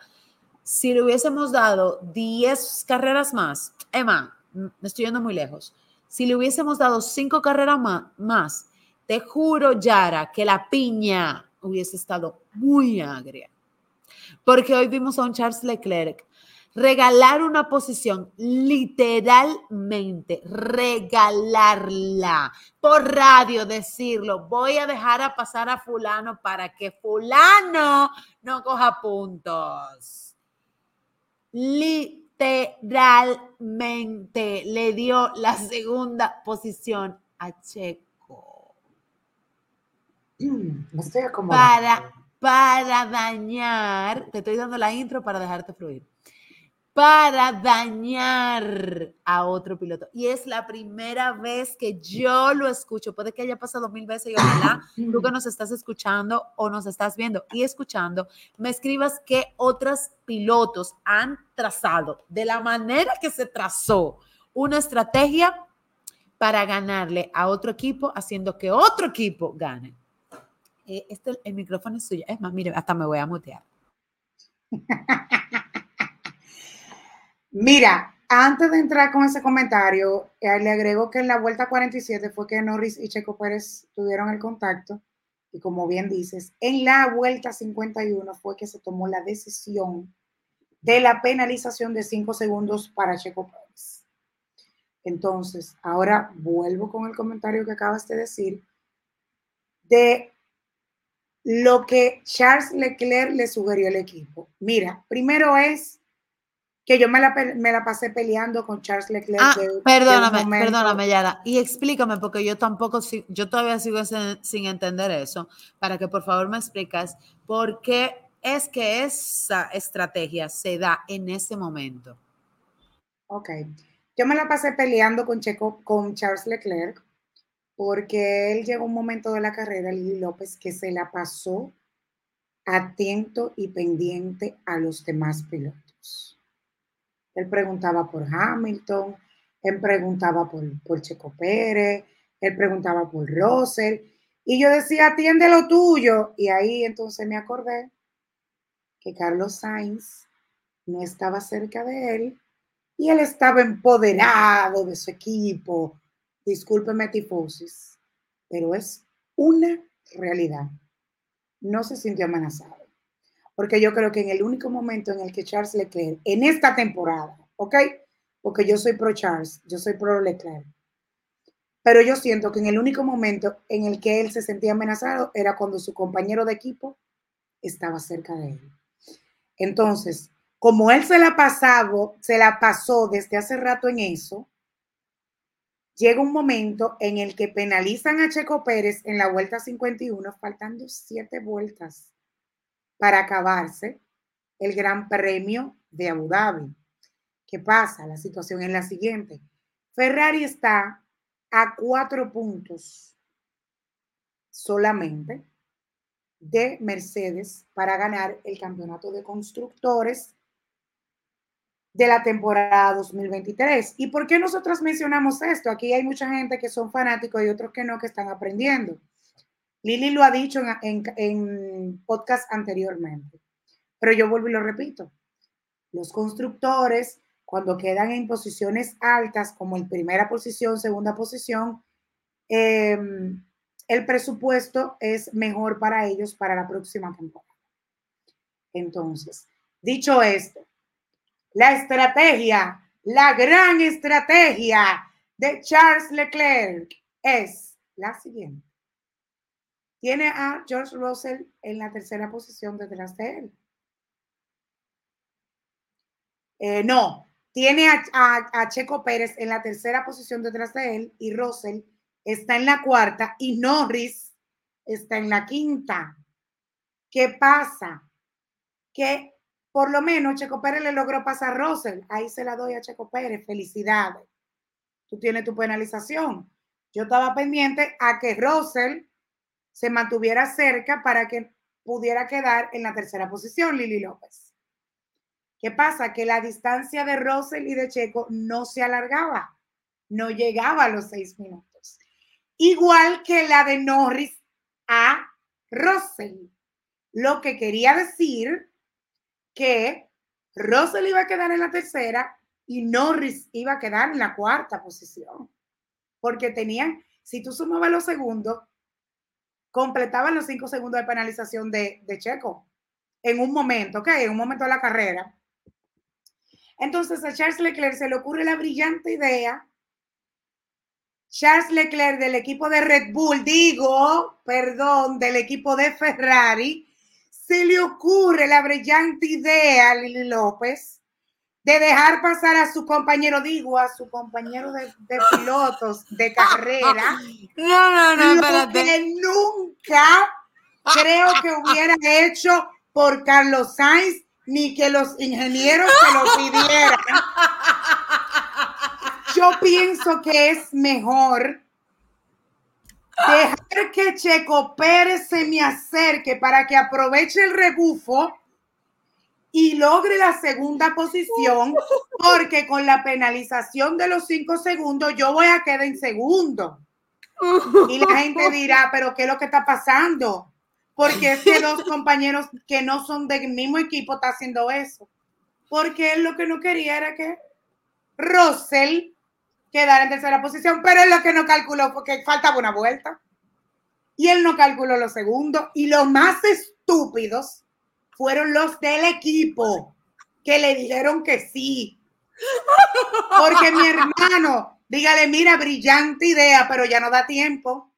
si le hubiésemos dado 10 carreras más, Emma, me estoy yendo muy lejos, si le hubiésemos dado 5 carreras más, te juro, Yara, que la piña hubiese estado muy agria. Porque hoy vimos a un Charles Leclerc regalar una posición, literalmente, regalarla por radio, decirlo, voy a dejar a pasar a fulano para que fulano no coja puntos. Literalmente le dio la segunda posición a Checo. [clears throat] para, para dañar, te estoy dando la intro para dejarte fluir para dañar a otro piloto. Y es la primera vez que yo lo escucho. Puede que haya pasado mil veces y ojalá [laughs] tú que nos estás escuchando o nos estás viendo y escuchando, me escribas qué otros pilotos han trazado de la manera que se trazó una estrategia para ganarle a otro equipo, haciendo que otro equipo gane. Eh, este, el micrófono es suyo. Es más, mire, hasta me voy a mutear. [laughs] Mira, antes de entrar con ese comentario, eh, le agrego que en la vuelta 47 fue que Norris y Checo Pérez tuvieron el contacto. Y como bien dices, en la vuelta 51 fue que se tomó la decisión de la penalización de 5 segundos para Checo Pérez. Entonces, ahora vuelvo con el comentario que acabas de decir de lo que Charles Leclerc le sugirió al equipo. Mira, primero es que yo me la, me la pasé peleando con Charles Leclerc. Ah, perdóname, perdóname, Yara. Y explícame, porque yo tampoco, yo todavía sigo sin, entender eso, para que por favor me explicas por qué es que esa estrategia se da en ese momento. Ok. Yo me la pasé peleando con, Checo, con Charles Leclerc, porque él llegó un momento de la carrera, Lili López, que se la pasó atento y pendiente a los demás pilotos él preguntaba por Hamilton, él preguntaba por, por Checo Pérez, él preguntaba por Russell, y yo decía, atiende lo tuyo. Y ahí entonces me acordé que Carlos Sainz no estaba cerca de él y él estaba empoderado de su equipo. Discúlpeme, tifosis, pero es una realidad. No se sintió amenazado porque yo creo que en el único momento en el que Charles Leclerc, en esta temporada, ¿ok? Porque yo soy pro Charles, yo soy pro Leclerc, pero yo siento que en el único momento en el que él se sentía amenazado era cuando su compañero de equipo estaba cerca de él. Entonces, como él se la pasado, se la pasó desde hace rato en eso, llega un momento en el que penalizan a Checo Pérez en la vuelta 51, faltando siete vueltas para acabarse el Gran Premio de Abu Dhabi. ¿Qué pasa? La situación es la siguiente. Ferrari está a cuatro puntos solamente de Mercedes para ganar el campeonato de constructores de la temporada 2023. ¿Y por qué nosotros mencionamos esto? Aquí hay mucha gente que son fanáticos y otros que no, que están aprendiendo. Lili lo ha dicho en, podcast anteriormente, pero yo vuelvo y lo repito. Los constructores, cuando quedan en posiciones altas, como en primera posición, segunda posición, em, el presupuesto es mejor para ellos para la próxima temporada. Entonces, dicho esto, la estrategia, la gran estrategia de Charles Leclerc es la siguiente. Tiene a George Russell en la tercera posición detrás de él. Eh, no, tiene a, a, Checo Pérez en la tercera posición detrás de él y Russell está en la cuarta y Norris está en la quinta. ¿Qué pasa? Que por lo menos Checo Pérez le logró pasar a Russell. Ahí se la doy a Checo Pérez. Felicidades. Tú tienes tu penalización. Yo estaba pendiente a que Russell se mantuviera cerca para que pudiera quedar en la tercera posición, Lili López. ¿Qué pasa? Que la distancia de Russell y de Checo no se alargaba, no llegaba a los seis minutos. Igual que la de Norris a Russell. Lo que quería decir que Russell iba a quedar en la tercera y Norris iba a quedar en la cuarta posición. Porque tenían, si tú sumabas los segundos, completaban los cinco segundos de penalización de, Checo en un momento, ¿ok? En un momento de la carrera. Entonces a Charles Leclerc se le ocurre la brillante idea. Charles Leclerc del equipo de Red Bull, digo, perdón, del equipo de Ferrari, se le ocurre la brillante idea a Lili López de dejar pasar a su compañero, digo, a su compañero de, pilotos de carrera. [laughs] No, no, no, lo que nunca creo que hubiera hecho por Carlos Sainz ni que los ingenieros se lo pidieran. Yo pienso que es mejor dejar que Checo Pérez se me acerque para que aproveche el rebufo y logre la segunda posición, porque con la penalización de los cinco segundos yo voy a quedar en segundo. Y la gente dirá, pero ¿qué es lo que está pasando? porque es que dos compañeros que no son del mismo equipo está haciendo eso. Porque él lo que no quería era que Russell quedara en tercera posición, pero él lo que no calculó porque faltaba una vuelta. Y él no calculó los segundos. Y los más estúpidos fueron los del equipo que le dijeron que sí. Porque mi hermano, dígale, mira, brillante idea, pero ya no da tiempo.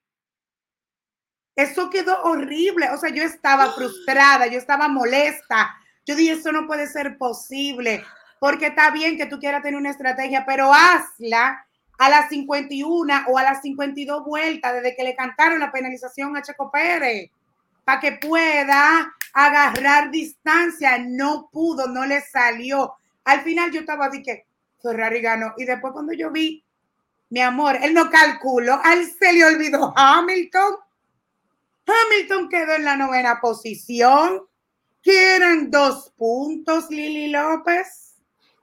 Eso quedó horrible. O sea, yo estaba frustrada, yo estaba molesta. Yo dije, eso no puede ser posible, porque está bien que tú quieras tener una estrategia, pero hazla a las 51 o a las 52 vueltas desde que le cantaron la penalización a Checo Pérez, para que pueda agarrar distancia. No pudo, no le salió. Al final yo estaba de que Ferrari ganó. Y después cuando yo vi, mi amor, él no calculó, a él se le olvidó Hamilton Hamilton quedó en la novena posición. ¿Quieren dos puntos, Lili López?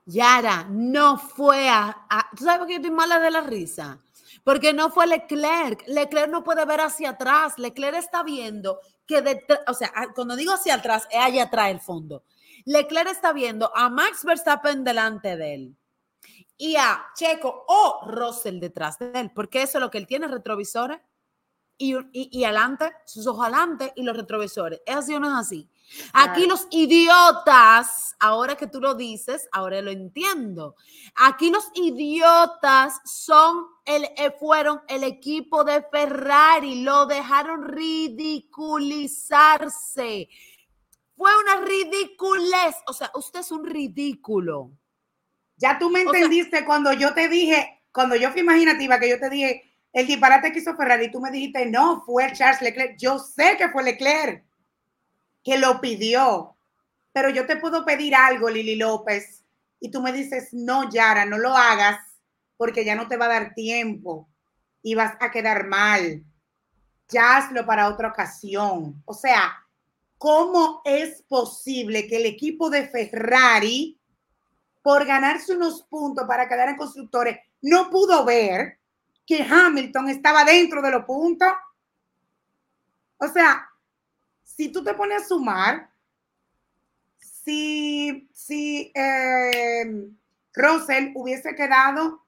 Yara, no fue a, ¿Tú sabes por qué estoy mala de la risa? Porque no fue Leclerc. Leclerc no puede ver hacia atrás. Leclerc está viendo que detrás, o sea, cuando digo hacia atrás, es allá atrás el fondo. Leclerc está viendo a Max Verstappen delante de él y a Checo o Russell detrás de él, porque eso es lo que él tiene, retrovisores y, y, adelante, sus ojos adelante y los retrovisores. ¿Es así o no es así? Aquí los idiotas, ahora que tú lo dices, ahora lo entiendo. Aquí los idiotas son el, eh, fueron el equipo de Ferrari, lo dejaron ridiculizarse. Fue una ridiculez, o sea, usted es un ridículo. Ya tú me entendiste cuando yo te dije, cuando yo fui imaginativa, que yo te dije, el disparate que hizo Ferrari, tú me dijiste, no, fue Charles Leclerc. Yo sé que fue Leclerc que lo pidió, pero yo te puedo pedir algo, Lili López, y tú me dices, no, Yara, no lo hagas porque ya no te va a dar tiempo y vas a quedar mal. Ya hazlo para otra ocasión. O sea, ¿cómo es posible que el equipo de Ferrari por ganarse unos puntos para quedar en constructores, no pudo ver que Hamilton estaba dentro de los puntos. O sea, si tú te pones a sumar, si, si eh, Russell hubiese quedado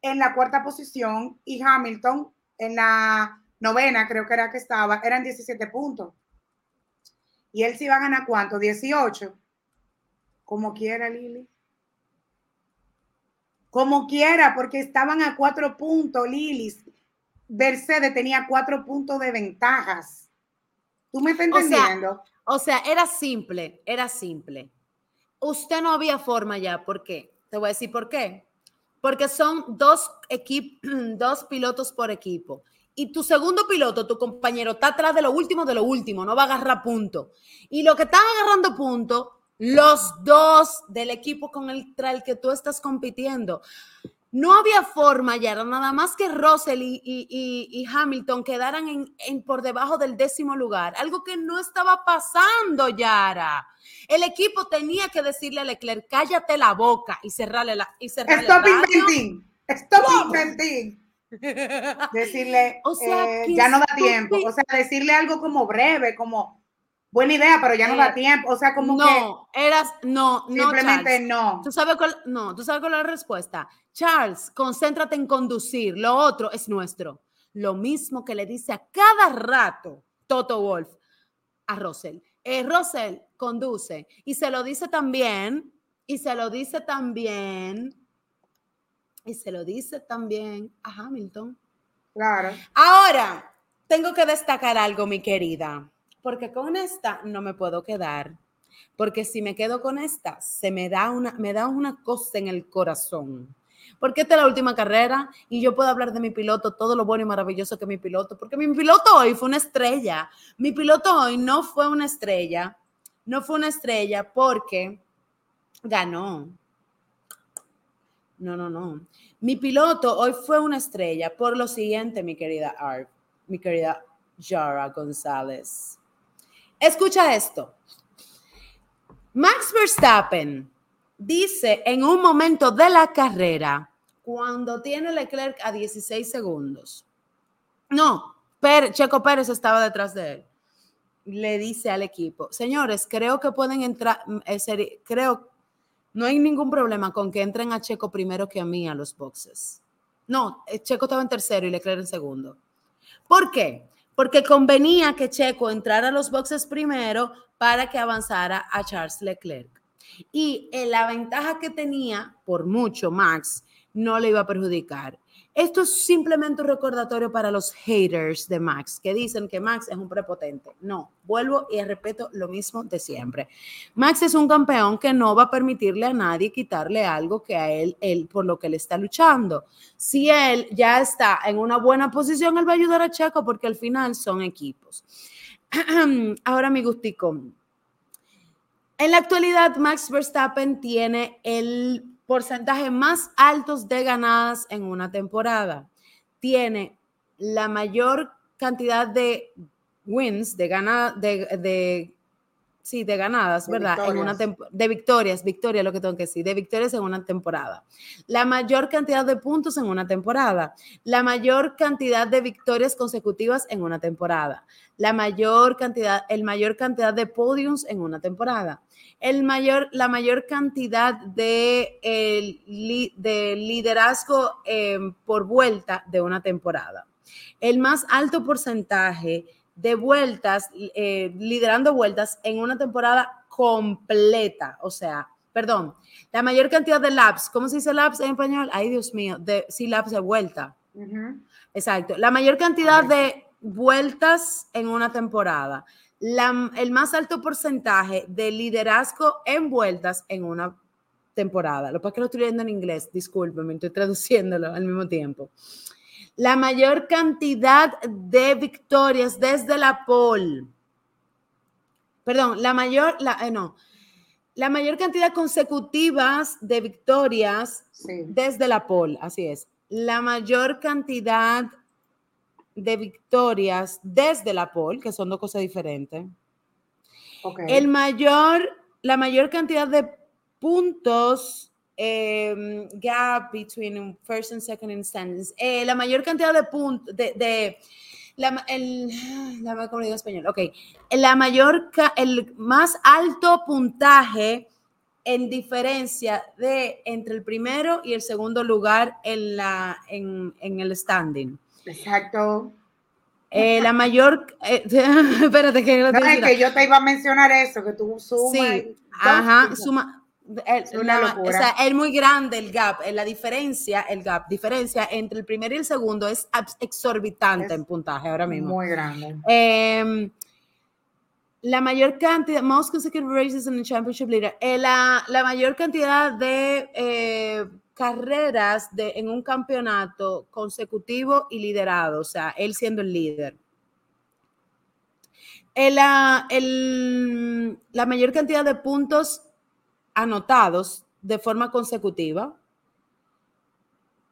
en la cuarta posición y Hamilton en la novena, creo que era que estaba, eran 17 puntos. Y él se iba a ganar cuánto, 18. Como quiera, Lili. Como quiera, porque estaban a cuatro puntos, Lili. Mercedes tenía cuatro puntos de ventajas. ¿Tú me estás entendiendo? O sea, era simple, era simple. Usted no había forma ya, ¿por qué? Te voy a decir por qué. Porque son dos, [clears throat] dos pilotos por equipo. Y tu segundo piloto, tu compañero, está atrás de lo último de lo último, no va a agarrar punto. Y lo que están agarrando punto, los dos del equipo con el, el que tú estás compitiendo. No había forma, ya nada más que Russell y, Hamilton quedaran en, por debajo del décimo lugar. Algo que no estaba pasando, Yara. El equipo tenía que decirle a Leclerc, cállate la boca y cerrarle la. Y cerrarle Stop inventing. Stop inventing. Decirle, [laughs] o sea, eh, ya no da tiempo. O sea, decirle algo como breve, como buena idea, pero ya no da eh, tiempo. O sea, como no, eras, no, simplemente no. ¿Tú sabes cuál, no, tú sabes cuál es la respuesta. Charles, concéntrate en conducir, lo otro es nuestro. Lo mismo que le dice a cada rato Toto Wolf a Russell. Eh, Russell, conduce. Y se lo dice también, y se lo dice también, y se lo dice también a Hamilton. Claro. Ahora, tengo que destacar algo, mi querida porque con esta no me puedo quedar, porque si me quedo con esta, se me da una, me da una cosa en el corazón. Porque esta es la última carrera y yo puedo hablar de mi piloto, todo lo bueno y maravilloso que mi piloto, porque mi piloto hoy fue una estrella. Mi piloto hoy no fue una estrella, no fue una estrella porque ganó. No, no, no. Mi piloto hoy fue una estrella por lo siguiente, mi querida Art, mi querida Yara González. Escucha esto. Max Verstappen dice en un momento de la carrera, cuando tiene Leclerc a 16 segundos, no, Checo Pérez estaba detrás de él, le dice al equipo, señores, creo que pueden entrar, eh, creo, no hay ningún problema con que entren a Checo primero que a mí a los boxes. No, eh, Checo estaba en tercero y Leclerc en segundo. ¿Por qué? Porque convenía que Checo entrara a los boxes primero para que avanzara a Charles Leclerc. Y eh, la ventaja que tenía, por mucho, Max, no le iba a perjudicar. Esto es simplemente un recordatorio para los haters de Max, que dicen que Max es un prepotente. No, vuelvo y repito lo mismo de siempre. Max es un campeón que no va a permitirle a nadie quitarle algo que a él, él por lo que él está luchando. Si él ya está en una buena posición, él va a ayudar a Checo porque al final son equipos. [clears throat] Ahora mi gustico. En la actualidad, Max Verstappen tiene el porcentaje más altos de ganadas en una temporada. Tiene la mayor cantidad de wins, de, gana, de, de, sí, de ganadas, ¿verdad? En una de victorias, victoria lo que tengo que decir, de victorias en una temporada. La mayor cantidad de puntos en una temporada. La mayor cantidad de victorias consecutivas en una temporada. La mayor cantidad, el mayor cantidad de podiums en una temporada el mayor, la mayor cantidad de, de liderazgo em, por vuelta de una temporada. El más alto porcentaje de vueltas, eh, liderando vueltas en una temporada completa. O sea, perdón, la mayor cantidad de laps, ¿cómo se dice laps en español? Ay, Dios mío, de, sí, laps de vuelta. Exacto. La mayor cantidad de vueltas en una temporada el más alto porcentaje de liderazgo en vueltas en una temporada. Lo que que lo estoy leyendo en inglés, discúlpeme, estoy traduciéndolo al mismo tiempo. La mayor cantidad de victorias desde la pole. Perdón, la mayor, la, eh, no, la mayor cantidad consecutivas de victorias desde la pole, así es. La mayor cantidad de victorias desde la pole, que son dos cosas diferentes. El mayor, la mayor cantidad de puntos em, gap between first and second instance, eh, la mayor cantidad de puntos, de, la, el, la, ¿cómo digo español? Ok, la mayor, el más alto puntaje en diferencia de entre el primero y el segundo lugar en, la, en, en el standing. Exacto. Eh, la mayor, eh, [laughs] espérate que, no, es que yo te iba a mencionar eso, que tú sumas. Sí, ajá, suma. El, o sea, es muy grande el gap, eh, la diferencia, el gap, diferencia entre el primero y el segundo es exorbitante en puntaje ahora mismo. Muy grande. Eh, la mayor cantidad, most consecutive races in the championship leader, eh, la, la, mayor cantidad de eh, carreras de, en un campeonato consecutivo y liderado, o sea, él siendo el líder. El, la, el, la mayor cantidad de puntos anotados de forma consecutiva,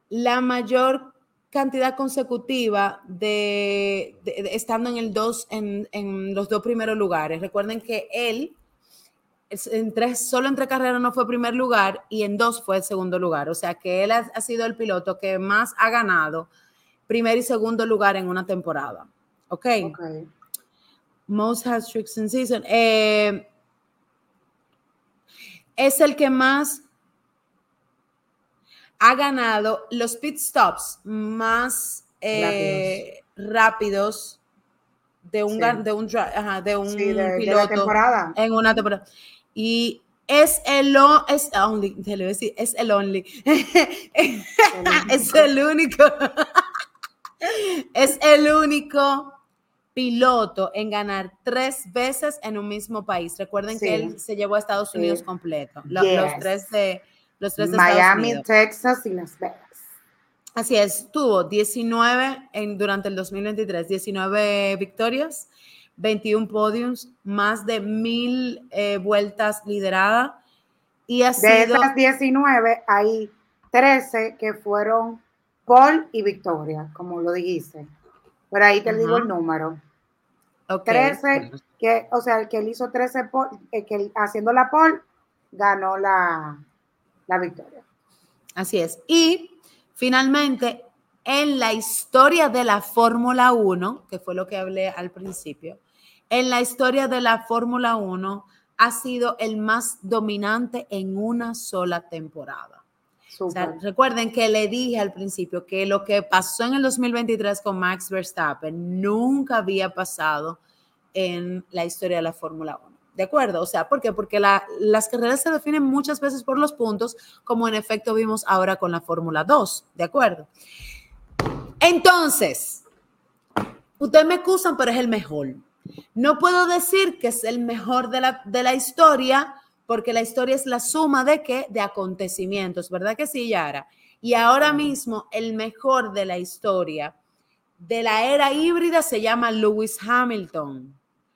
la mayor cantidad consecutiva de, estando en el dos, en, en, los dos primeros lugares. Recuerden que él en tres, solo entre carreras no fue primer lugar y en dos fue el segundo lugar. O sea que él ha, ha sido el piloto que más ha ganado primer y segundo lugar en una temporada. Ok. okay. Most has tricks in season. Eh, es el que más ha ganado los pit stops más eh, rápidos. de un, sí. de un, ajá, de un sí, de, piloto de en una temporada. Y es el, es only, te lo voy a decir, es el only. [laughs] [laughs] es el único. [laughs] es el único piloto en ganar tres veces en un mismo país. Recuerden sí. que él se llevó a Estados Unidos sí. completo. Los, yes. los, tres de los tres de Miami, Texas y Las Vegas. Así es, tuvo 19 en, durante el 2023, 19 victorias, 21 podiums, más de mil eh, vueltas lideradas. Y ha de sido, esas 19, hay 13 que fueron Paul y Victoria, como lo dijiste. Pero ahí te uh -huh. digo el número. Okay. 13, que, o sea, el que él hizo 13, Paul, el que haciendo la Paul, ganó la, la victoria. Así es. Y finalmente, en la historia de la Fórmula 1, que fue lo que hablé al principio, en la historia de la Fórmula 1 ha sido el más dominante en una sola temporada. O sea, recuerden que le dije al principio que lo que pasó en el 2023 con Max Verstappen nunca había pasado en la historia de la Fórmula 1. ¿De acuerdo? O sea, ¿por qué? Porque la, las carreras se definen muchas veces por los puntos, como en efecto vimos ahora con la Fórmula 2. ¿De acuerdo? Entonces, ustedes me excusan, pero es el mejor. No puedo decir que es el mejor de la, de la historia, porque la historia es la suma de qué? De acontecimientos, ¿verdad que sí, Yara? Y ahora mismo el mejor de la historia de la era híbrida se llama Lewis Hamilton,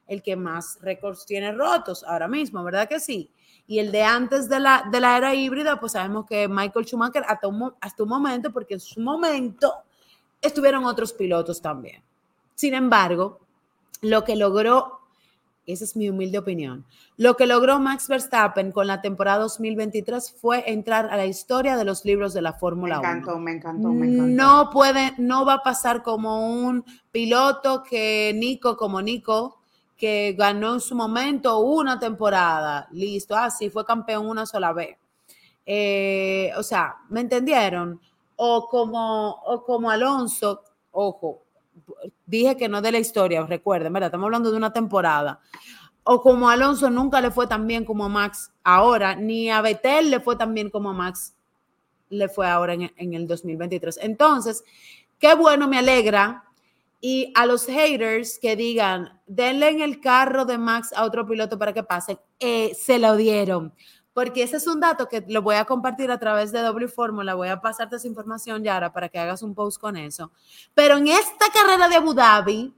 el que más récords tiene rotos ahora mismo, ¿verdad que sí? Y el de antes de la, de la era híbrida, pues sabemos que Michael Schumacher hasta un, hasta un momento, porque en su momento estuvieron otros pilotos también. Sin embargo, lo que logró esa es mi humilde opinión. Lo que logró Max Verstappen con la temporada 2023 fue entrar a la historia de los libros de la Fórmula 1. Me encantó, 1. me encantó, me encantó. No puede, no va a pasar como un piloto que Nico, como Nico, que ganó en su momento una temporada. Listo, así ah, fue campeón una sola vez. Eh, o sea, ¿me entendieron? O como, o como Alonso, ojo, dije que no de la historia, recuerden, ¿verdad? Estamos hablando de una temporada. O como Alonso nunca le fue tan bien como a Max ahora, ni a Betel le fue tan bien como a Max le fue ahora en, en el 2023. Entonces, qué bueno, me alegra. Y a los haters que digan, denle en el carro de Max a otro piloto para que pase, eh, se lo dieron porque ese es un dato que lo voy a compartir a través de doble fórmula, voy a pasarte esa información, Yara, para que hagas un post con eso. Pero en esta carrera de Abu Dhabi,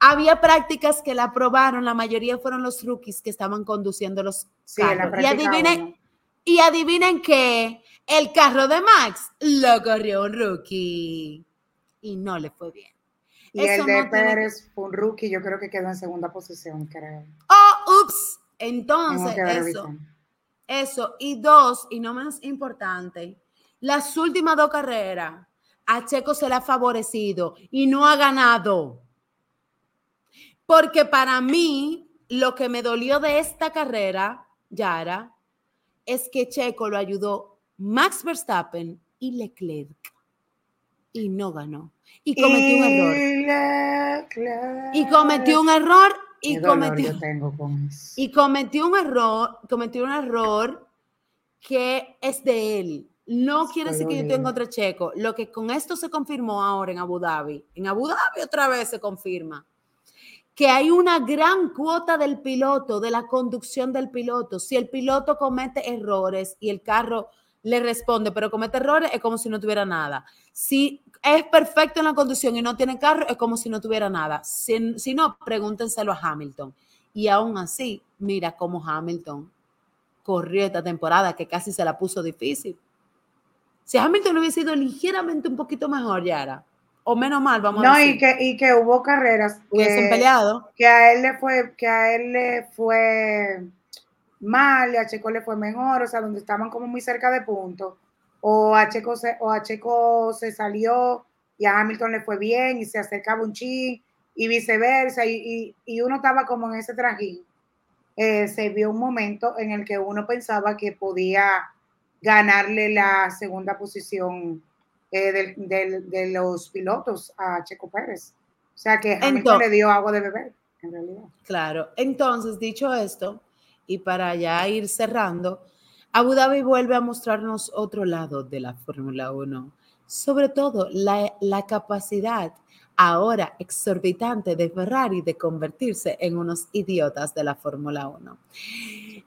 había prácticas que la aprobaron, la mayoría fueron los rookies que estaban conduciendo los sí, carros. Y adivinen, y adivinen que el carro de Max lo corrió un rookie y no le fue bien. Y eso el de no Pérez tiene... fue un rookie, yo creo que quedó en segunda posición, creo. Oh, ups. Entonces, eso. Eso. Y dos, y no menos importante, las últimas dos carreras, a Checo se le ha favorecido y no ha ganado. Porque para mí, lo que me dolió de esta carrera, Yara, es que Checo lo ayudó Max Verstappen y Leclerc. Y no ganó. Y cometió un error. Y cometió un error y cometió, y cometió un error, cometió un error que es de él. No quiere decir que yo tenga otro checo. Lo que con esto se confirmó ahora en Abu Dhabi, en Abu Dhabi otra vez se confirma que hay una gran cuota del piloto, de la conducción del piloto. Si el piloto comete errores y el carro le responde, pero comete errores, es como si no tuviera nada. Si es perfecto en la conducción y no tiene carro, es como si no tuviera nada. Si, si no, pregúntenselo a Hamilton. Y aún así, mira cómo Hamilton corrió esta temporada, que casi se la puso difícil. Si Hamilton hubiese sido ligeramente un poquito mejor, Yara, o menos mal, vamos a decir. No, y que, y que hubo carreras que, peleado. que a él le fue, que a él le fue mal y a Checo le fue mejor, o sea, donde estaban como muy cerca de punto, o a Checo se, o a Checo se salió y a Hamilton le fue bien y se acercaba un chi y viceversa, y, y, uno estaba como en ese trajín. Eh, se vio un momento en el que uno pensaba que podía ganarle la segunda posición eh, de los pilotos a Checo Pérez. O sea que Hamilton le dio agua de beber, en realidad. Claro. Entonces, dicho esto, y para ya ir cerrando, Abu Dhabi vuelve a mostrarnos otro lado de la Fórmula 1, sobre todo la, capacidad ahora exorbitante de Ferrari de convertirse en unos idiotas de la Fórmula 1.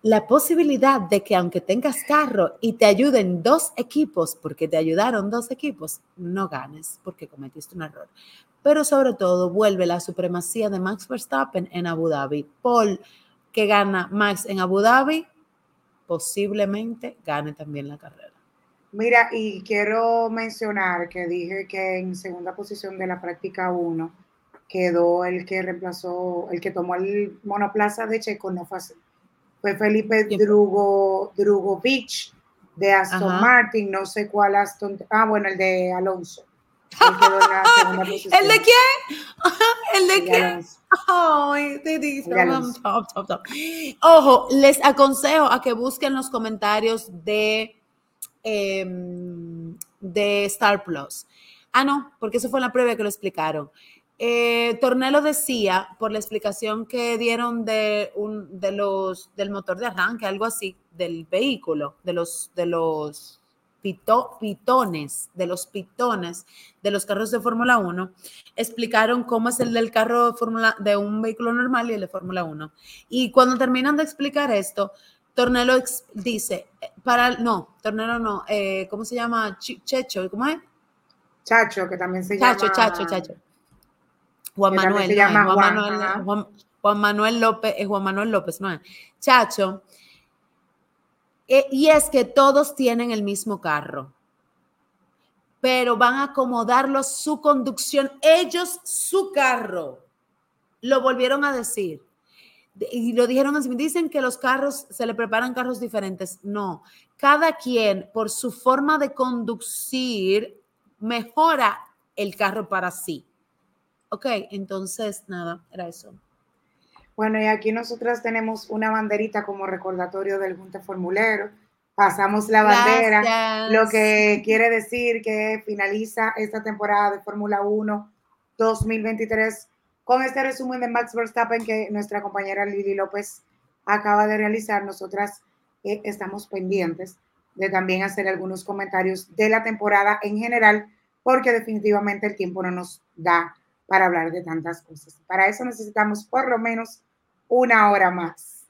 La posibilidad de que aunque tengas carro y te ayuden dos equipos, porque te ayudaron dos equipos, no ganes porque cometiste un error. Pero sobre todo vuelve la supremacía de Max Verstappen en Abu Dhabi. Paul, que gana Max en Abu Dhabi, posiblemente gane también la carrera. Mira, y quiero mencionar que dije que en segunda posición de la práctica 1 quedó el que reemplazó, el que tomó el monoplaza de Checo, no fue así. Fue Felipe Drugo, Drugovich de Aston Martin, no sé cuál Aston, ah, bueno, el de Alonso. [laughs] [laughs] ¿El de quién? ¿El de quién? Ay, te dice, Ojo, les aconsejo a que busquen los comentarios de Em, de Star Plus. Ah, no, porque eso fue en la prueba que lo explicaron. Eh, Tornelo decía, por la explicación que dieron de, un, de los, del motor de arranque, algo así, del vehículo, de los, de los pitones, de los pitones de los carros de Fórmula 1, explicaron cómo es el del carro de, Fórmula, de un vehículo normal y el de Fórmula 1. Y cuando terminan de explicar esto, Tornelo dice, para, no, Tornelo no, eh, ¿cómo se llama? Checho, ¿cómo es? Chacho, que también se llama. Chacho, Chacho, Chacho. Juan Manuel, Juan, Manuel Juan, Manuel López, es Juan Manuel López, no es. Chacho. Eh, y es que todos tienen el mismo carro, pero van a acomodarlo su conducción, ellos su carro. Lo volvieron a decir y lo dijeron así, dicen que los carros se le preparan carros diferentes. No, cada quien por su forma de conducir mejora el carro para sí. Ok, entonces nada, era eso. Bueno, y aquí nosotras tenemos una banderita como recordatorio del Junte Formulero. Pasamos la bandera, lo que quiere decir que finaliza esta temporada de Fórmula 1 2023 con este resumen de Max Verstappen que nuestra compañera Lili López acaba de realizar, nosotras eh, estamos pendientes de también hacer algunos comentarios de la temporada en general, porque definitivamente el tiempo no nos da para hablar de tantas cosas. Para eso necesitamos por lo menos una hora más.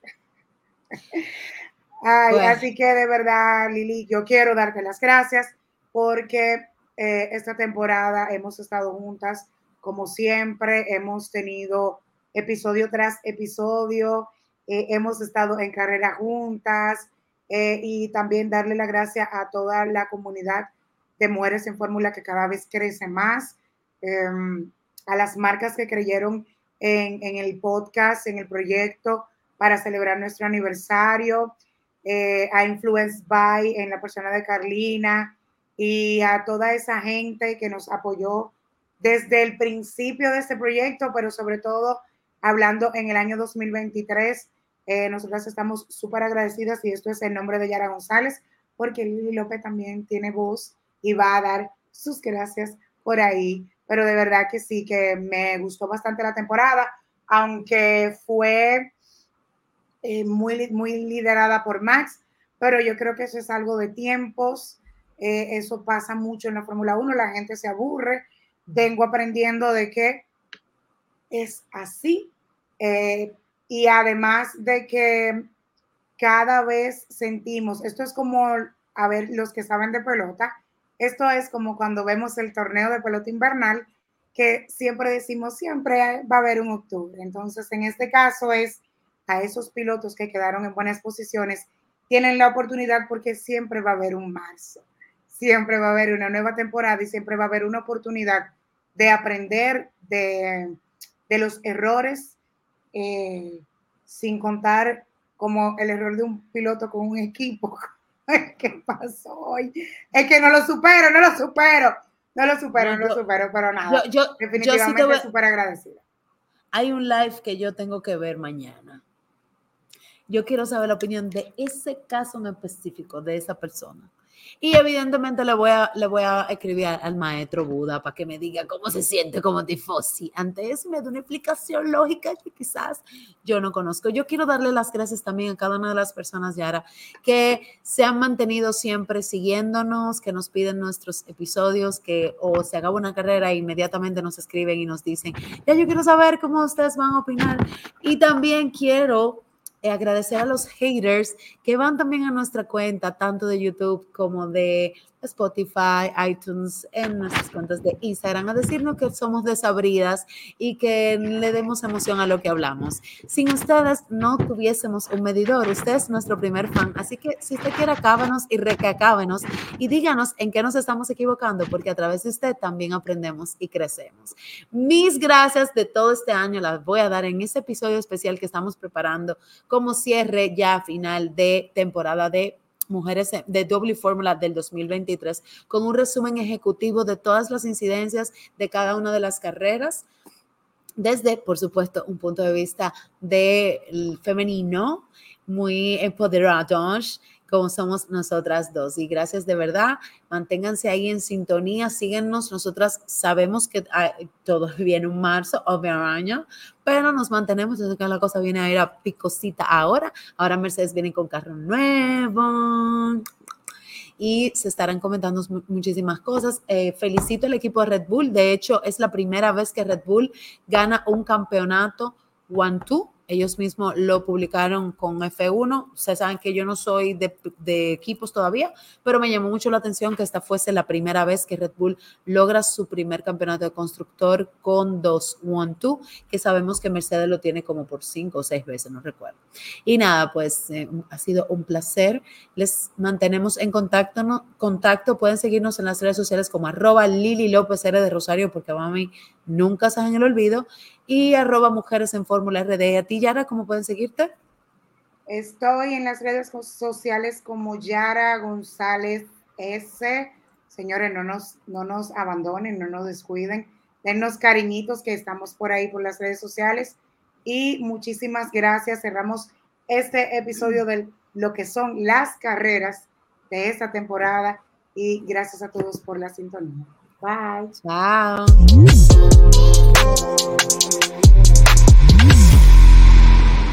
Así que de verdad, Lili, yo quiero darte las gracias porque eh, esta temporada hemos estado juntas como siempre, hemos tenido episodio tras episodio, eh, hemos estado en carrera juntas eh, y también darle la gracia a toda la comunidad de Mujeres en Fórmula que cada vez crece más, em, a las marcas que creyeron en, el podcast, en el proyecto para celebrar nuestro aniversario. eh, a Influence By en la persona de Carlina y a toda esa gente que nos apoyó desde el principio de este proyecto, pero sobre todo hablando en el año 2023. Eh, nosotras estamos súper agradecidas y esto es el nombre de Yara González, porque Lili López también tiene voz y va a dar sus gracias por ahí. Pero de verdad que sí, que me gustó bastante la temporada, aunque fue eh, muy, muy liderada por Max, pero yo creo que eso es algo de tiempos. Eh, eso pasa mucho en la Fórmula 1, la gente se aburre. Vengo aprendiendo de que es así. Eh, y además de que cada vez sentimos, esto es como, a ver, los que saben de pelota, esto es como cuando vemos el torneo de pelota invernal, que siempre decimos, siempre va a haber un octubre. Entonces, en este caso es a esos pilotos que quedaron en buenas posiciones, tienen la oportunidad porque siempre va a haber un marzo, siempre va a haber una nueva temporada y siempre va a haber una oportunidad de aprender de, de los errores, eh, sin contar como el error de un piloto con un equipo. [laughs] ¿Qué pasó hoy? Es que no lo supero, no lo supero. No lo supero, no, lo supero, pero nada. Yo, definitivamente súper super agradecida. Hay un live que yo tengo que ver mañana. Yo quiero saber la opinión de ese caso en específico, de esa persona. Y evidentemente le voy a, le voy a escribir al maestro Buda para que me diga cómo se siente como tifosi. Ante eso me da una explicación lógica que quizás yo no conozco. Yo quiero darle las gracias también a cada una de las personas, Yara, que se han mantenido siempre siguiéndonos, que nos piden nuestros episodios, que o se acaba una carrera e inmediatamente nos escriben y nos dicen, ya yo quiero saber cómo ustedes van a opinar. Y también quiero agradecer a los haters que van también a nuestra cuenta, tanto de YouTube como de Spotify, iTunes, en nuestras cuentas de Instagram, a decirnos que somos desabridas y que le demos emoción a lo que hablamos. Sin ustedes no tuviésemos un medidor, usted es nuestro primer fan, así que si usted quiere, acábanos y recacábenos y díganos en qué nos estamos equivocando, porque a través de usted también aprendemos y crecemos. Mis gracias de todo este año las voy a dar en este episodio especial que estamos preparando como cierre ya final de temporada de Mujeres de Doble Fórmula del 2023, con un resumen ejecutivo de todas las incidencias de cada una de las carreras, desde, por supuesto, un punto de vista del femenino, muy empoderados, como somos nosotras dos. Y gracias de verdad, manténganse ahí en sintonía, síguenos. Nosotras sabemos que todo [laughs] viene en marzo, año, pero nos mantenemos desde que la cosa viene a ir a picosita ahora. Ahora Mercedes viene con carro nuevo y se estarán comentando muchísimas cosas. Eh, felicito al equipo de Red Bull. De hecho, es la primera vez que Red Bull gana un campeonato one-two ellos mismos lo publicaron con F1. Ustedes saben que yo no soy de, equipos todavía, pero me llamó mucho la atención que esta fuese la primera vez que Red Bull logra su primer campeonato de constructor con dos One-Two, que sabemos que Mercedes lo tiene como por cinco o seis veces, no recuerdo. Y nada, pues eh, ha sido un placer. Les mantenemos en contacto, ¿no? contacto. Pueden seguirnos en las redes sociales como arroba Lili López R de Rosario, porque a mí nunca se en el olvido y arroba mujeres en fórmula RD. ¿A ti, Yara, cómo pueden seguirte? Estoy en las redes sociales como Yara González S. Señores, no nos, no nos abandonen, no nos descuiden. Dennos cariñitos que estamos por ahí por las redes sociales. Y muchísimas gracias. Cerramos este episodio de lo que son las carreras de esta temporada. Y gracias a todos por la sintonía. Bye. Tchau.